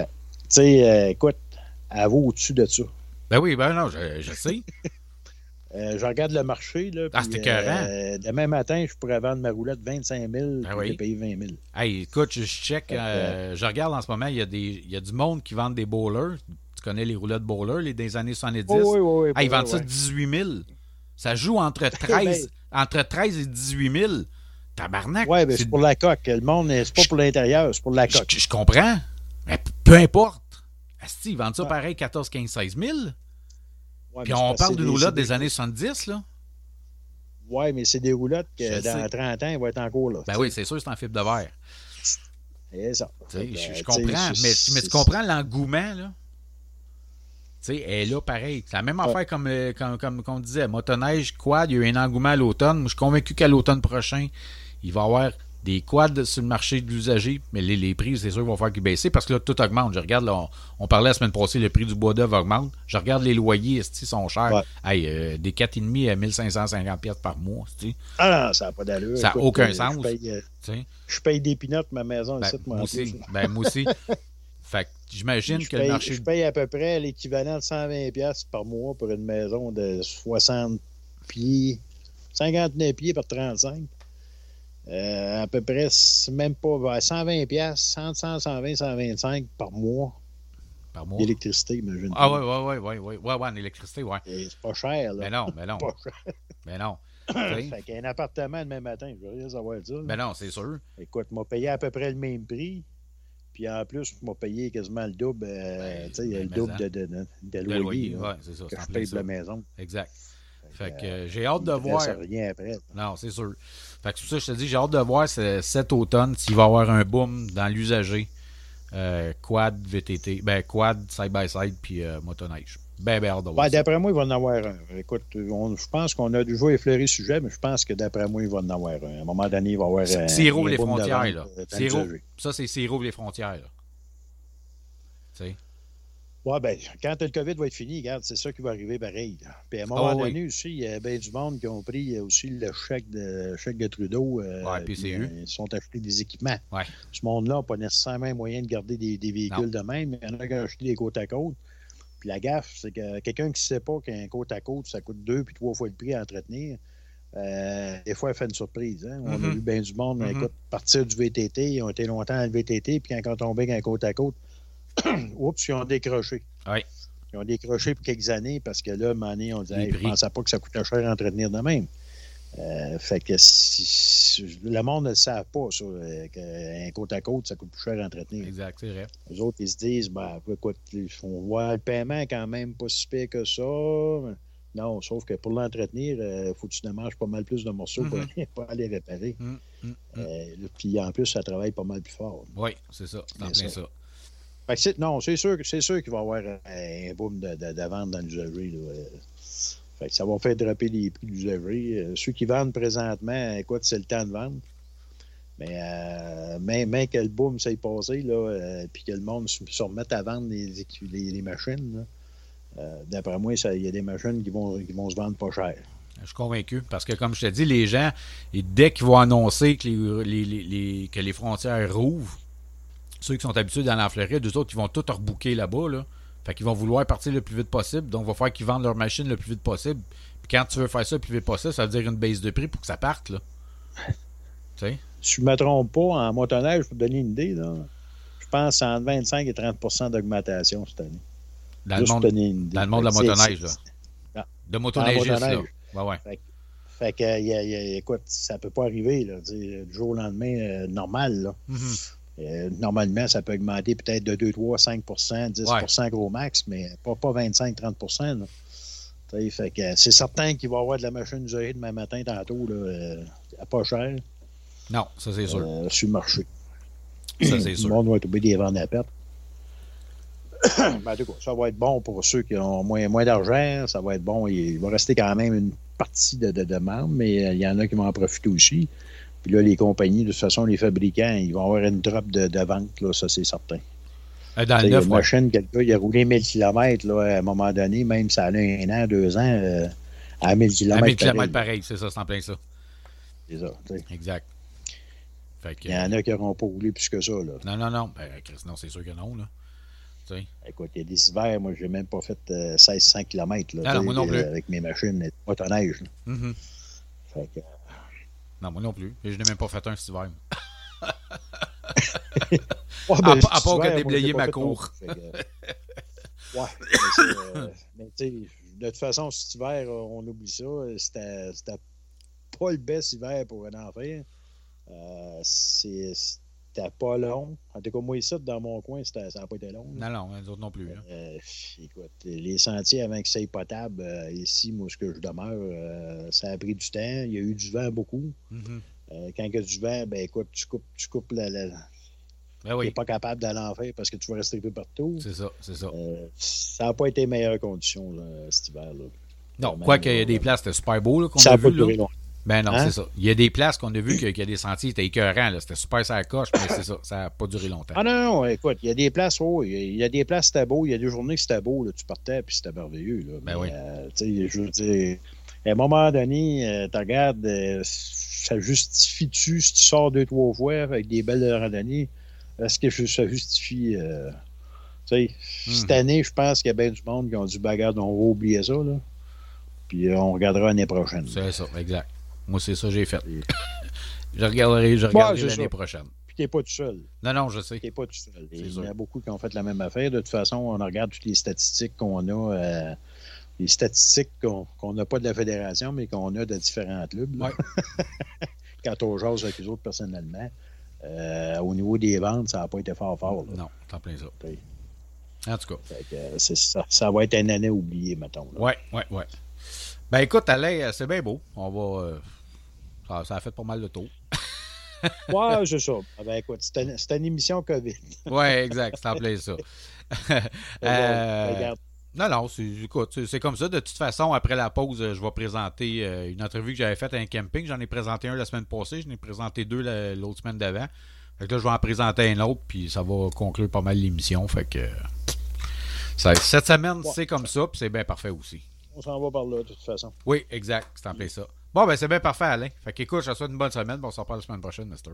sais, euh, écoute, elle vaut au-dessus de ça? Ben oui, ben non, je, je sais. Euh, je regarde le marché. Là, Ah, c'était euh, Demain matin, je pourrais vendre ma roulette 25 000 Ah puis oui. j'ai payé 20 000. Hey, écoute, je check, euh, je regarde en ce moment, il y, a des, il y a du monde qui vendent des bowlers. Tu connais les roulettes bowlers, les des années 70. Oh, oui, oui, oui. Ah, ils vendent ça ouais. 18 000. Ça joue entre 13, entre 13 et 18 000. Tabarnak. Oui, mais c'est- c'est pour la coque. Le monde, c'est pas pour l'intérieur, c'est pour la je, coque. je comprends. Mais peu importe. Asti, ils vendent ça pareil 14, 15, 16 000. Ouais, Puis on parle d'une roulotte des années 70, là. Oui, mais c'est des roulottes que Je dans sais. 30 ans, ils vont être encore là. Ben oui, c'est sûr, c'est en fibre de verre. C'est ça. Je, sais, comprends, mais, tu comprends l'engouement, là? Tu sais, elle est là, pareil. C'est la même affaire comme, euh, comme, comme, comme on disait. Motoneige, quad, il y a eu un engouement à l'automne. Je suis convaincu qu'à l'automne prochain, il va y avoir des quads sur le marché de l'usager, mais les, les prix, c'est sûr, vont faire qu'ils baisser parce que là, tout augmente. Je regarde, là, on, on parlait la semaine passée, le prix du bois d'œuvre augmente. Je regarde les loyers, esti, sont chers? Ouais. Hey, euh, des 4,5 à 1550 pièces par mois, Ah non, ça n'a pas d'allure. Ça a Écoute, aucun euh, sens. Je paye, euh, je paye des pinottes ma maison Ben, ici, moi aussi. Ben, moi aussi. fait que j'imagine que le marché... je paye à peu près l'équivalent de 120$ piastres par mois pour une maison de 60 pieds, 59 pieds par 35. Euh, à peu près, même pas vers 120$, piastres, 100, 100, 120, 125 par mois par mois? d'électricité, imagine. Ah ouais, ouais, ouais, ouais, ouais, ouais, ouais, en électricité, ouais. Et C'est pas cher, là. Mais non, mais non, Pas cher. mais non. Fait qu'un appartement demain matin, je veux rien savoir de ça. Mais non, c'est sûr. Écoute, m'a payé à peu près le même prix. Puis en plus, m'a payé quasiment le double, euh, Ben, tu sais, ben, le double de, de, de, de loyer, ouais, c'est ça. que je paye la maison. Exact. Fait que euh, j'ai hâte de voir. reste rien après. Non, c'est sûr. Fait que pour ça je te dis, j'ai hâte de voir ce- cet automne s'il va y avoir un boom dans l'usager. euh, quad, VTT, ben quad, side-by-side, puis euh, motoneige. Ben, ben, Ben, d'après moi, il va en avoir un. Écoute, on- je pense qu'on a déjà effleuré le sujet, mais je pense que d'après moi, il va en avoir un. À un moment donné, il va y avoir un. S'il rouvre les frontières, là. euh. Ça, c'est s'il rouvre les frontières, là. Tu sais? Ouais, ben, quand le COVID va être fini, regarde, c'est ça qui va arriver pareil. Puis à un moment Ah oui. donné aussi, il y a bien du monde qui ont pris aussi le chèque de, chèque de Trudeau. euh, Ouais, puis, euh, ils sont achetés des équipements. Ouais. Ce monde-là n'a pas nécessairement moyen de garder des, des véhicules de même. Il y en a qui ont acheté des côte à côte. Puis la gaffe, c'est que quelqu'un qui ne sait pas qu'un côte à côte, ça coûte deux puis trois fois le prix à entretenir. euh, des fois, elle fait une surprise. hein. On a Mhm. vu bien du monde, Mhm. écoute, partir du VTT. Ils ont été longtemps dans le VTT, puis quand ils ont tombé côte à côte, oups, ils ont décroché. Ouais. Ils ont décroché pour quelques années parce que là, à un moment donné, on disait, hey, je prix. pensais pas que ça coûtait cher à entretenir de même. Euh, fait que si, si- le monde ne le savent pas, ça, euh, qu'un côte à côte, ça coûte plus cher à entretenir. Exact, c'est vrai. Les autres, ils se disent, ben, écoute, on voit le paiement quand même pas si pire que ça. Non, sauf que pour l'entretenir, il faut que tu démarches pas mal plus de morceaux pour, Mhm. aller, pour aller réparer. Hum. Euh, puis en plus, ça travaille pas mal plus fort. Oui, c'est ça. C'est en plein ça- ça. Non, c'est sûr, c'est sûr qu'il va y avoir un, boom de, de, vente dans l'usagerie. Euh, Fait ça va faire dropper les prix de l'usagerie. Euh, Ceux qui vendent présentement, écoute, c'est le temps de vendre. Mais euh, que le boom s'est passé, là, euh, puis que le monde se, remette à vendre les, machines, d'après moi, il y a des machines qui vont, vont se vendre pas cher. Je suis convaincu. Parce que, comme je te dis, les gens, dès qu'ils vont annoncer que les frontières rouvrent, ceux qui sont habitués dans la Floride, eux autres, ils vont tout rebooker là-bas. Là. Fait qu'ils vont vouloir partir le plus vite possible. Donc, il va falloir qu'ils vendent leur machine le plus vite possible. Puis quand tu veux faire ça le plus vite possible, ça veut dire une baisse de prix pour que ça parte. Là. tu sais? Si je ne me trompe pas, en motoneige, pour te donner une idée, là, je pense entre 25 et 30% d'augmentation cette année. Dans, le monde, pour donner une idée. dans le monde de la motoneige. Là. De motoneigiste. Là. motoneige. Ouais, ouais. Fait que, y a- y a- écoute, ça peut pas arriver, là, du jour au lendemain, euh, normal, là. Mhm. Euh, normalement, ça peut augmenter peut-être de 2, 3, 5% 10% gros max, mais pas, pas 25-30 là. Tu sais, Fait que euh, c'est certain qu'il va y avoir de la machine usagée demain matin, tantôt, là, euh, à pas cher, Non, ça c'est sûr. euh, sur le marché. ça c'est Le sûr. monde va être obligé de les vendre à perte. Ben, en tout cas, ça va être bon pour ceux qui ont moins, moins d'argent. Ça va être bon. Il va rester quand même une partie de, de demande, mais il y en a qui vont en profiter aussi. Puis là, les compagnies, de toute façon, les fabricants, ils vont avoir une drop de, de vente, là, ça c'est certain. Euh, Dans le il y a neuf, une ouais. machine, quelqu'un, il a roulé 1000 km là, à un moment donné, même si ça allait un an, deux ans, euh, à 1000 km. À 1000 km pareil, c'est ça, c'est en plein ça. C'est ça. Exact. Fait que, Il y en a qui n'auront pas roulé plus que ça. Là. Non, non, non. Ben, Chris, non, c'est sûr que non. Là. Écoute, il y a des hivers, moi, j'ai même pas fait 1600 km là, non, moi non plus. avec mes machines, motoneige. neige. Mhm. Fait que, Non, moi non plus. Et je n'ai même pas fait un cet hiver. Ouais, À ben, à part que déblayer ma cour. ouais, mais euh, mais tu sais, de toute façon, cet hiver, on oublie ça. C'était c'était pas le best hiver pour un enfant. Euh, c'est- c'était pas long. En tout cas, moi, ici, dans mon coin, ça n'a pas été long. là. Non, non, les autres non plus. là. Euh, écoute, les sentiers avant que ça soit potable, euh, ici, moi, ce que je demeure, euh, ça a pris du temps. Il y a eu du vent beaucoup. Mhm. Euh, quand il y a du vent, ben écoute, tu coupes, tu coupes la, la, Ben Tu oui, n'es pas capable d'aller en faire parce que tu vas rester peu partout. c'est ça, c'est ça. Ça n'a pas été meilleures conditions là, cet hiver-là. Non, vraiment, quoi qu'il y là, ait des places, c'était super beau là, qu'on Ça a n'a pas vu. duré Là. longtemps. Ben non, Hein? c'est ça. Il y a des places qu'on a vu qu'il y a des sentiers, c'était écœurant. là. C'était super ça coche, mais c'est ça. Ça n'a pas duré longtemps. Ah non, non, écoute, il y a des places, oh, il y a- des places, c'était beau. Il y a des journées que c'était beau, là, tu partais, puis c'était merveilleux. Là. Ben Mais, oui. euh, tu sais, je veux dire, à un moment donné, euh, tu regardes, euh, ça justifie-tu si tu sors deux, trois fois avec des belles randonnées? Est-ce que ça justifie. euh, tu sais, cette Mhm. année, je pense qu'il y a bien du monde qui ont dit bagarre, on va oublier ça. Là. Puis on regardera l'année prochaine. C'est ça, exact. Moi, c'est ça que j'ai fait. Je regarderai, je regarderai l'année prochaine. Puis t'es pas tout seul. Non, non, je sais. T'es pas tout seul. Il y en a beaucoup qui ont fait la même affaire. De toute façon, on regarde toutes les statistiques qu'on a, euh, les statistiques qu'on n'a pas de la fédération, mais qu'on a de différents clubs. là. Quand on jase avec les autres personnellement, euh, au niveau des ventes, ça n'a pas été fort fort. là. Non, t'en plein ça. Oui. En tout cas. Fait que, euh, c'est ça, ça va être une année oubliée, mettons. là. Ouais, ouais, ouais. Ben écoute, Alain, euh, c'est bien beau. On va. euh, ça, ça a fait pas mal de tour. Ouais, c'est ça. Ah Ben écoute, c'est une, émission COVID. Ouais, exact. C'est en plein ça. Euh, Regarde. Non, non, c'est, écoute, c'est- comme ça. De toute façon, après la pause, euh, je vais présenter euh, une entrevue que j'avais faite à un camping. J'en ai présenté un la semaine passée. J'en ai présenté deux la- l'autre semaine d'avant. Fait que là, je vais en présenter un autre, puis ça va conclure pas mal l'émission. Fait que. ça- cette semaine, Ouais. c'est comme ça, puis c'est bien parfait aussi. On s'en va par là, de toute façon. Oui, exact. C'est en plein ça. Bon, ben c'est bien parfait, Alain. Fait qu'écoute, je te souhaite une bonne semaine. puis On s'en parle la semaine prochaine, Mister.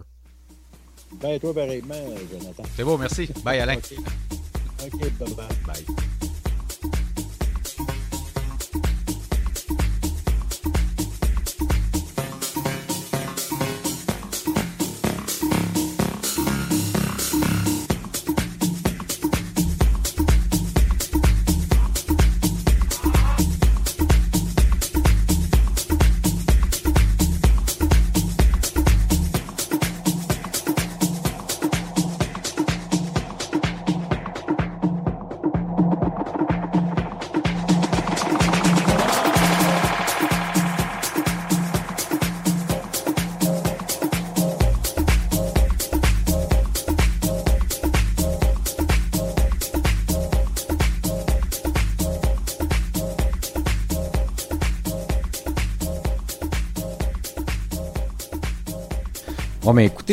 Ben, toi, pareillement, Jonathan. C'est beau, merci. Bye, Alain. OK. Bye-bye. Bye. Bon, mais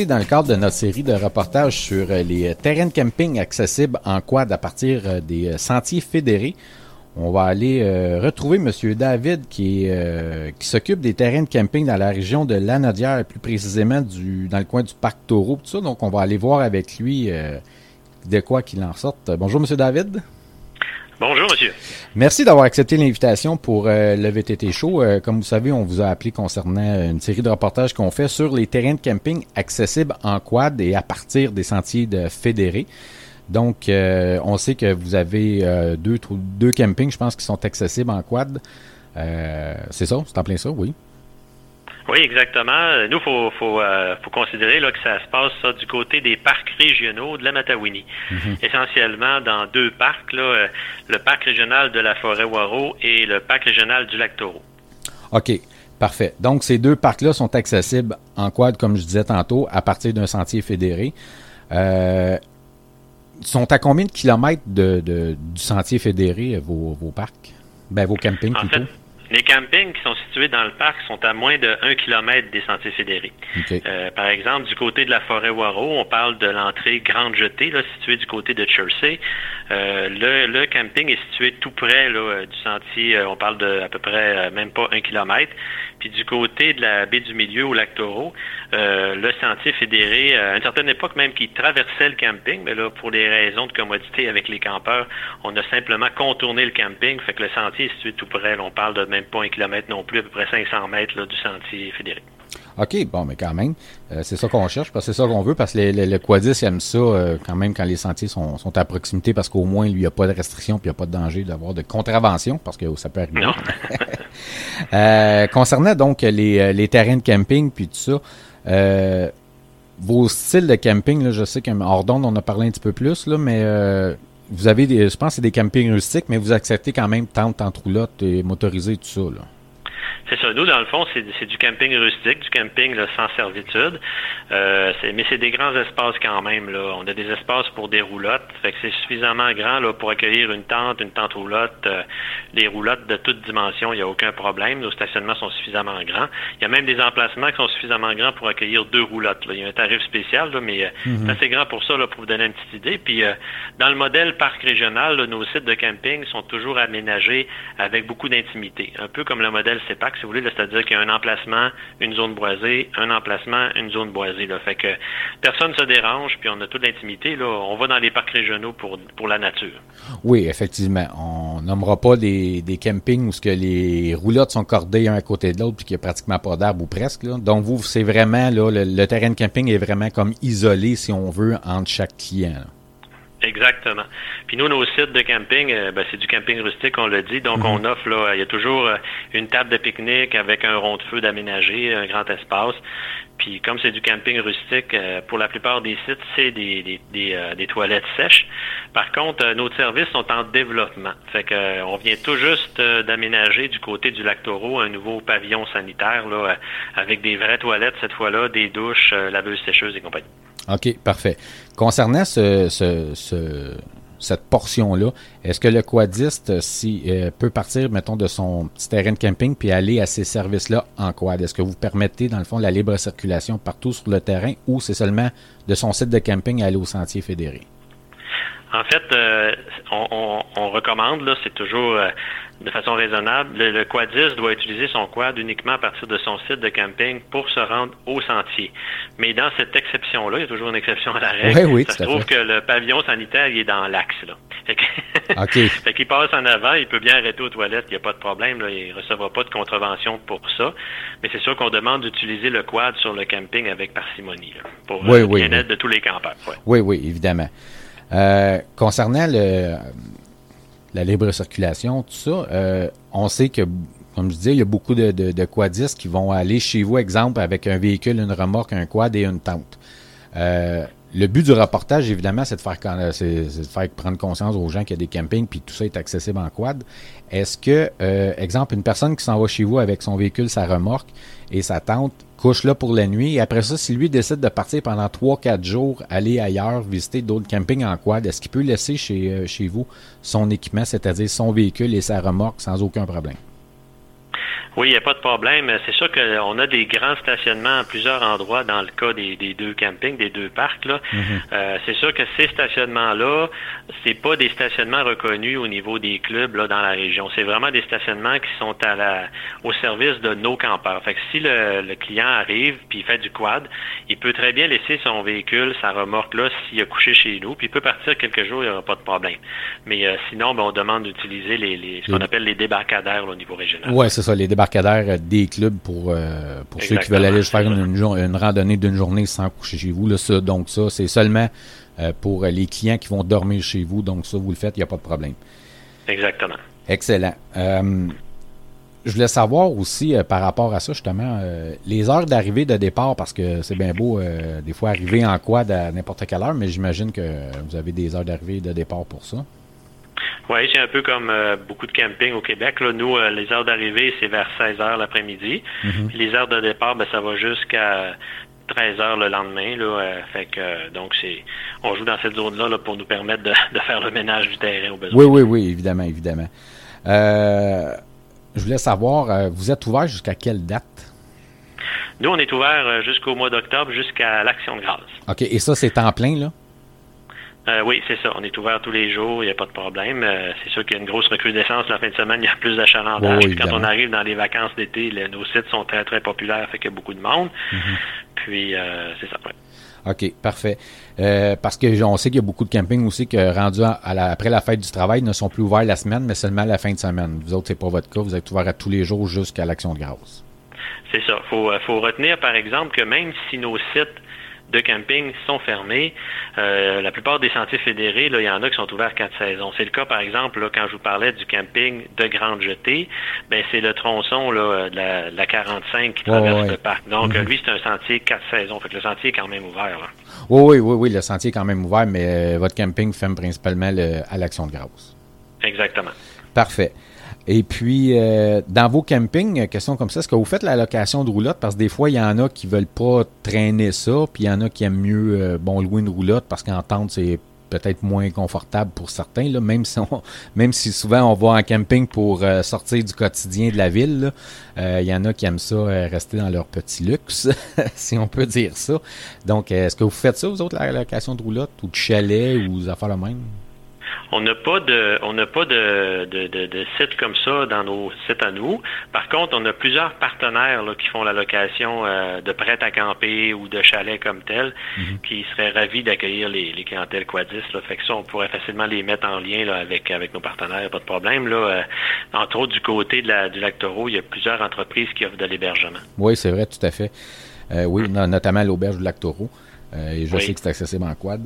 dans le cadre de notre série de reportages sur euh, les euh, terrains de camping accessibles en quad à partir euh, des sentiers fédérés, on va aller retrouver M. David qui, s'occupe des terrains de camping dans la région de Lanaudière, plus précisément dans le coin du parc Taureau. Donc, on va aller voir avec lui de quoi qu'il en sorte. Bonjour, M. David. Bonjour, monsieur. Merci d'avoir accepté l'invitation pour euh, le VTT Show. Euh, comme vous savez, on vous a appelé concernant une série de reportages qu'on fait sur les terrains de camping accessibles en quad et à partir des sentiers de fédérés. Donc, euh, on sait que vous avez euh, deux, deux campings, je pense, qui sont accessibles en quad. Euh, c'est ça? C'est en plein ça, oui. Oui, exactement. Nous, faut, faut, euh, faut considérer là, que ça se passe ça, du côté des parcs régionaux de la Matawini. Essentiellement dans deux parcs, là, euh, le parc régional de la forêt Waro et le parc régional du lac Taureau. OK, parfait. Donc, ces deux parcs-là sont accessibles en quad, comme je disais tantôt, à partir d'un sentier fédéré. Euh, sont à combien de kilomètres de, de- du sentier fédéré, vos, vos parcs? Ben, vos campings En plutôt. fait, les campings qui sont situés dans le parc sont à moins de 1 km des sentiers fédérés. Euh, par exemple, du côté de la forêt Waro, on parle de l'entrée Grande Jetée, là, située du côté de Chersey. Euh, le, le camping est situé tout près là, euh, du sentier, on parle de à peu près même pas un kilomètre. Puis du côté de la baie du Milieu au lac Taureau, euh, le sentier fédéré, à une certaine époque même, qui traversait le camping, mais là, pour des raisons de commodité avec les campeurs, on a simplement contourné le camping, fait que le sentier est situé tout près. on parle de même pas un kilomètre non plus, à peu près 500 mètres là, du sentier fédéré. OK, bon, mais quand même, euh, c'est ça qu'on cherche, parce que c'est ça qu'on veut, parce que le, quadis aime ça euh, quand même quand les sentiers sont, sont à proximité, parce qu'au moins, il n'y a pas de restriction, puis il n'y a pas de danger d'avoir de contravention, parce que ça peut arriver. Non. euh, concernant donc les, les, terrains de camping, puis tout ça, euh, vos styles de camping, là, je sais qu'en d'onde, on a parlé un petit peu plus, là, mais vous avez des, je pense que c'est des campings rustiques, mais vous acceptez quand même tente, tente roulotte et motorisé, tout ça, là. C'est ça. Nous, dans le fond, c'est du camping rustique, du camping là, sans servitude. Euh, mais c'est des grands espaces quand même. Là. On a des espaces pour des roulottes. Fait que c'est suffisamment grand là, pour accueillir une tente, une tente roulotte, euh, des roulottes de toutes dimensions. Il n'y a aucun problème. Nos stationnements sont suffisamment grands. Il y a même des emplacements qui sont suffisamment grands pour accueillir deux roulottes. Là. Il y a un tarif spécial, là, mais euh, mhm. c'est assez grand pour ça, là, pour vous donner une petite idée. Puis euh, dans le modèle parc régional, nos sites de camping sont toujours aménagés avec beaucoup d'intimité. Un peu comme le modèle CEPAC c'est-à-dire qu'il y a un emplacement, une zone boisée, un emplacement, une zone boisée. Là. Fait que personne ne se dérange, puis on a toute l'intimité. On va dans les parcs régionaux pour, pour la nature. Oui, effectivement. On nommera pas des, des campings où ce que les roulottes sont cordées un à côté de l'autre puis qu'il n'y a pratiquement pas d'arbres ou presque. Donc vous, c'est vraiment là, le, terrain de camping est vraiment comme isolé, si on veut, entre chaque client. Exactement. Puis nous, nos sites de camping, euh, ben, c'est du camping rustique, on l'a dit. Donc, mhm. on offre, là, il y a toujours euh, une table de pique-nique avec un rond de feu d'aménager, un grand espace. Puis comme c'est du camping rustique, euh, pour la plupart des sites, c'est des, des, toilettes sèches. Par contre, nos services sont en développement. Fait que on vient tout juste d'aménager du côté du lac Taureau un nouveau pavillon sanitaire là, avec des vraies toilettes cette fois-là, des douches, laveuses sécheuses et compagnie. OK, parfait. Concernant ce, ce, cette portion-là, est-ce que le quadiste si, euh, peut partir, mettons, de son petit terrain de camping puis aller à ces services-là en quad? Est-ce que vous permettez, dans le fond, la libre circulation partout sur le terrain ou c'est seulement de son site de camping à aller au sentier fédéré? En fait, euh, on, recommande, là, c'est toujours euh, de façon raisonnable, le, quadiste doit utiliser son quad uniquement à partir de son site de camping pour se rendre au sentier. Mais dans cette exception-là, il y a toujours une exception à la règle. Oui, ça se trouve que le pavillon sanitaire il est dans l'axe. Là. Fait qu'il passe en avant, il peut bien arrêter aux toilettes, il n'y a pas de problème, là, il ne recevra pas de contravention pour ça. Mais c'est sûr qu'on demande d'utiliser le quad sur le camping avec parcimonie, pour oui, le bien-être de tous les campeurs. Oui, oui, évidemment. Euh, concernant le, la libre circulation, tout ça, euh, on sait que, comme je disais, il y a beaucoup de, quadistes qui vont aller chez vous, exemple, avec un véhicule, une remorque, un quad et une tente. Euh, le but du reportage, évidemment, c'est de faire c'est, de faire prendre conscience aux gens qu'il y a des campings puis tout ça est accessible en quad. Est-ce que, exemple, une personne qui s'en va chez vous avec son véhicule, sa remorque et sa tente, couche là pour la nuit. Et après ça, si lui décide de partir pendant 3-4 jours, aller ailleurs, visiter d'autres campings en quad, est-ce qu'il peut laisser chez, euh, chez vous son équipement, c'est-à-dire son véhicule et sa remorque sans aucun problème? Oui, il n'y a pas de problème. C'est sûr qu'on a des grands stationnements à plusieurs endroits dans le cas des, deux campings, des deux parcs. Là. Mhm. Euh, c'est sûr que ces stationnements-là, c'est pas des stationnements reconnus au niveau des clubs là, dans la région. C'est vraiment des stationnements qui sont à la, au service de nos campeurs. Fait que si le, client arrive puis il fait du quad, il peut très bien laisser son véhicule, sa remorque là, s'il a couché chez nous, puis il peut partir quelques jours, il n'y aura pas de problème. Mais euh, sinon, ben, on demande d'utiliser les, ce qu'on appelle les débarcadères au niveau régional. C'est ça, les débarcadères débarcadère des clubs pour, euh, pour ceux qui veulent aller faire une, une, randonnée d'une journée sans coucher chez vous. Là, ça, donc ça, c'est seulement euh, pour les clients qui vont dormir chez vous. Donc ça, vous le faites, il n'y a pas de problème. Exactement. Excellent. Euh, je voulais savoir aussi par rapport à ça, justement, les heures d'arrivée de départ, parce que c'est bien beau des fois arriver en quad à n'importe quelle heure, mais j'imagine que vous avez des heures d'arrivée de départ pour ça. Oui, c'est un peu comme euh, beaucoup de camping au Québec. Là. Nous, euh, les heures d'arrivée, c'est vers 16 heures l'après-midi. Mhm. Les heures de départ, ben, ça va jusqu'à 13 heures le lendemain. Là, euh, fait que donc c'est on joue dans cette zone-là là, pour nous permettre de, faire le ménage du terrain au besoin. Oui, oui, oui, évidemment, évidemment. je voulais savoir, vous êtes ouvert jusqu'à quelle date? Nous, on est ouvert jusqu'au mois d'octobre, jusqu'à l'Action de grâce. OK, et ça, c'est en plein, là? Euh, oui, c'est ça. On est ouvert tous les jours, il n'y a pas de problème. Euh, c'est sûr qu'il y a une grosse recrudescence la fin de semaine, il y a plus d'achalandage. Oui, quand on arrive dans les vacances d'été, nos sites sont très, très populaires, fait qu'il y a beaucoup de monde. Mhm. Puis, euh, c'est ça. ouais. OK, parfait. Parce que on sait qu'il y a beaucoup de campings aussi que rendus à- à la- après la fête du travail ne sont plus ouverts la semaine, mais seulement la fin de semaine. Vous autres, c'est pas votre cas. Vous êtes ouverts à tous les jours jusqu'à l'Action de grâce. C'est ça. faut, faut retenir, par exemple, que même si nos sites de camping sont fermés, euh, la plupart des sentiers fédérés, là, il y en a qui sont ouverts quatre saisons. C'est le cas, par exemple, là, quand je vous parlais du camping de Grande Jetée, ben, c'est le tronçon là, de, la, de la 45 qui traverse ouais. le parc. Donc, Mhm. euh, lui, c'est un sentier quatre saisons. Fait que le sentier est quand même ouvert. là. Oui, oui, oui, oui, le sentier est quand même ouvert, mais euh, votre camping ferme principalement le- à l'Action de grâce. Exactement. Parfait. Et puis, euh, dans vos campings, euh, question comme ça, est-ce que vous faites la location de roulotte? Parce que des fois, il y en a qui veulent pas traîner ça, puis il y en a qui aiment mieux euh, bon, louer une roulotte parce qu'en tente, c'est peut-être moins confortable pour certains, là, même, si on- même si souvent on va en camping pour euh, sortir du quotidien de la ville. là. Euh, Il y en a qui aiment ça rester dans leur petit luxe, si on peut dire ça. Donc, est-ce que vous faites ça, vous autres, la location de roulotte ou de chalet ou des affaires la même? On n'a pas de, on n'a pas de, de, de, de site comme ça dans nos sites à nous. Par contre, on a plusieurs partenaires là, qui font la location euh, de prêt à camper ou de chalets comme tel, qui seraient ravis d'accueillir les, les clientèles quadistes. Là. Fait que ça, on pourrait facilement les mettre en lien là, avec, avec nos partenaires, pas de problème. Là. Euh, entre autres, du côté de la, du lac Taureau, il y a plusieurs entreprises qui offrent de l'hébergement. Oui, c'est vrai, tout à fait. Euh, oui, no- notamment l'auberge du lac Taureau. Et je Oui. sais que c'est accessible en quad.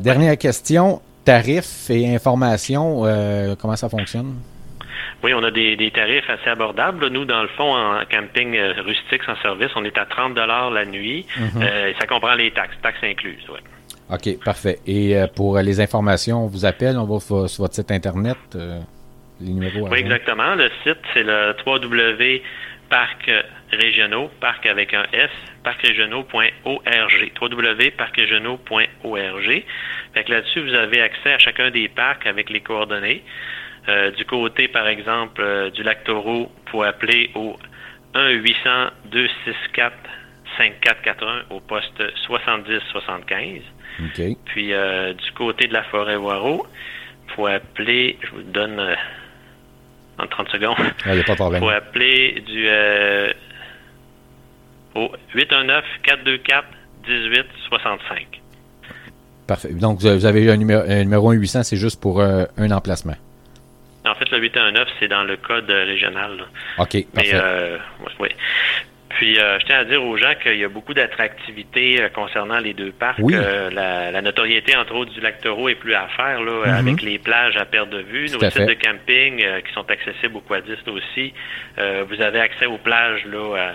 Dernière question, tarifs et informations, euh, comment ça fonctionne? Oui, on a des, des tarifs assez abordables. Nous, dans le fond, en camping euh, rustique sans service, on est à 30 la nuit. Euh, ça comprend les taxes, taxes incluses. Ouais. OK, parfait. Et pour les informations, on vous appelle, on va sur votre site Internet, les numéros. Oui, exactement. Le site, c'est le www.parc régionaux, parc avec un S, parcrégionaux.org. www.parcrégionaux.org. Fait que là-dessus, vous avez accès à chacun des parcs avec les coordonnées. Euh, du côté, par exemple, euh, du lac Taureau, vous pouvez appeler au 1-800-264-5441 au poste 7075. OK. Puis euh, du côté de la forêt Waro, il faut appeler, je vous donne euh, en 30 secondes, Il n'y a pas de il problème. faut appeler du euh, au 819-424-1865. Parfait. Donc, vous avez un numéro, un numéro 800, c'est juste pour euh, un emplacement. En fait, le 819, c'est dans le code régional. là. OK, Mais parfait. euh, oui, oui. Puis euh, je tiens à dire aux gens qu'il y a beaucoup d'attractivités euh, concernant les deux parcs. Oui. Euh, la, la notoriété, entre autres, du lac Taureau est plus à faire là, Mhm. avec les plages à perte de vue. Tout Nos sites de camping qui sont accessibles aux quadistes aussi. Vous avez accès aux plages là,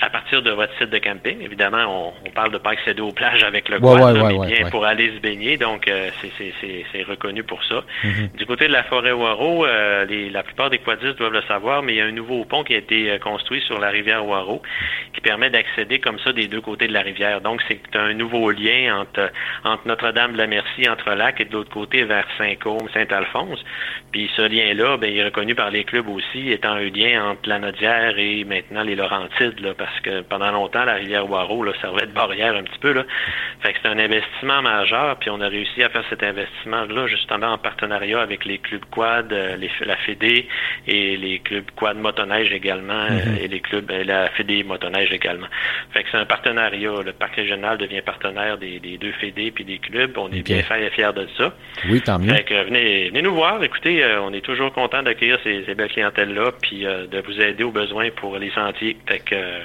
à, partir de votre site de camping. Évidemment, on, on parle de pas accéder aux plages avec le quad, ouais, là, ouais, mais bien ouais. pour aller se baigner. Donc, euh, c'est- reconnu pour ça. Mhm. Du côté de la forêt Waro, euh, les- la plupart des quadistes doivent le savoir, mais il y a un nouveau pont qui a été euh, construit sur la rivière Waro qui permet d'accéder comme ça des deux côtés de la rivière. Donc, c'est un nouveau lien entre, entre Notre-Dame-de-la-Merci, entre lac, et de l'autre côté vers Saint-Côme, Saint-Alphonse. Puis ce lien-là, ben, il est reconnu par les clubs aussi, étant un lien entre la Nodière et maintenant les Laurentides, là, parce que pendant longtemps, la rivière Waro là, servait de barrière un petit peu. Là. Fait que c'est un investissement majeur, puis on a réussi à faire cet investissement-là justement en partenariat avec les clubs quad, euh, les, la Fédé et les clubs quad motoneige également, euh, et les clubs euh, la Fédé motoneige également. Fait que c'est un partenariat. Le parc régional devient partenaire des, des deux Fédés puis des clubs. On est Ok. bien fiers fiers de ça. Oui, tant mieux. Fait que venez, venez nous voir. Écoutez, on est toujours content d'accueillir ces, ces belles clientèles-là, puis euh, de vous aider aux besoins pour les sentiers. Fait que euh,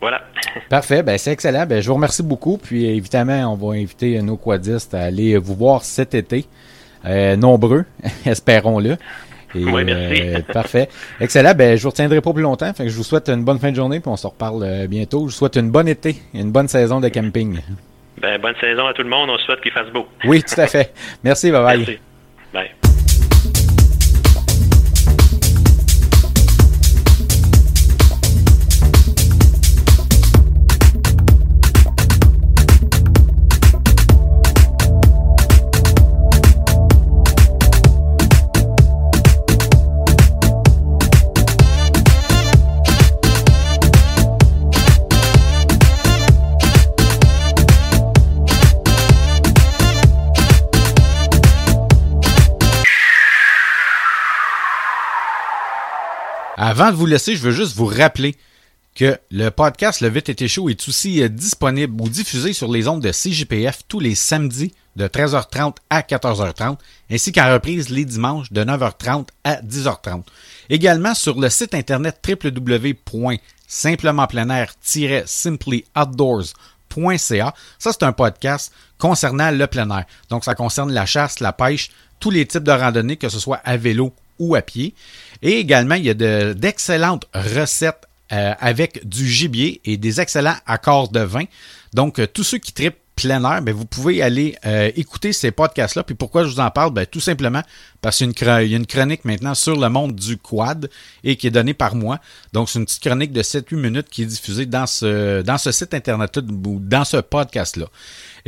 voilà. Parfait, ben c'est excellent. Ben, je vous remercie beaucoup. Puis évidemment, on va inviter nos quadistes à aller vous voir cet été. Euh, nombreux, espérons-le. Et, Oui, merci. euh, parfait. Excellent. Ben, je vous retiendrai pas plus longtemps. Fait que je vous souhaite une bonne fin de journée, puis on se reparle euh, bientôt. Je vous souhaite une bonne été, une bonne saison de camping. Ben, bonne saison à tout le monde. On souhaite qu'il fasse beau. Oui, tout à fait. Merci, bye bye. Merci. Avant de vous laisser, je veux juste vous rappeler que le podcast Le Vite été chaud est aussi euh, disponible ou diffusé sur les ondes de CJPF tous les samedis de 13h30 à 14h30, ainsi qu'en reprise les dimanches de 9h30 à 10h30. Également sur le site internet www.simplementpleinair-simplyoutdoors.ca. Ça, c'est un podcast concernant le plein air. Donc, ça concerne la chasse, la pêche, tous les types de randonnées, que ce soit à vélo ou à pied. Et également, il y a d'excellentes recettes euh, avec du gibier et des excellents accords de vin. Donc, euh, tous ceux qui tripent plein air, ben, vous pouvez aller euh, écouter ces podcasts-là. Puis pourquoi je vous en parle? Ben, tout simplement parce qu'il y, a une chronique maintenant sur le monde du quad et qui est donnée par moi. Donc, c'est une petite chronique de 7-8 minutes qui est diffusée dans ce, dans ce site internet ou dans ce podcast-là.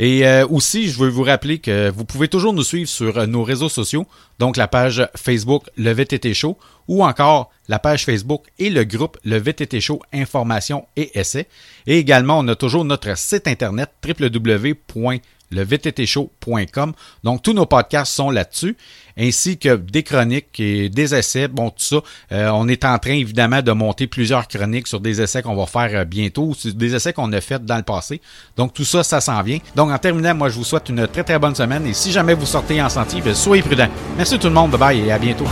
Et euh, aussi, je veux vous rappeler que vous pouvez toujours nous suivre sur euh, nos réseaux sociaux, donc la page Facebook Le VTT Show ou encore la page Facebook et le groupe Le VTT Show Information et Essais. Et également, on a toujours notre site internet www le Donc, tous nos podcasts sont là-dessus, ainsi que des chroniques et des essais. Bon, tout ça, euh, on est en train, évidemment, de monter plusieurs chroniques sur des essais qu'on va faire euh, bientôt, ou des essais qu'on a fait dans le passé. Donc, tout ça, ça s'en vient. Donc, en terminant, moi, je vous souhaite une très, très bonne semaine. Et si jamais vous sortez en sentier, ben, soyez prudents. Merci tout le monde. Bye bye et à bientôt.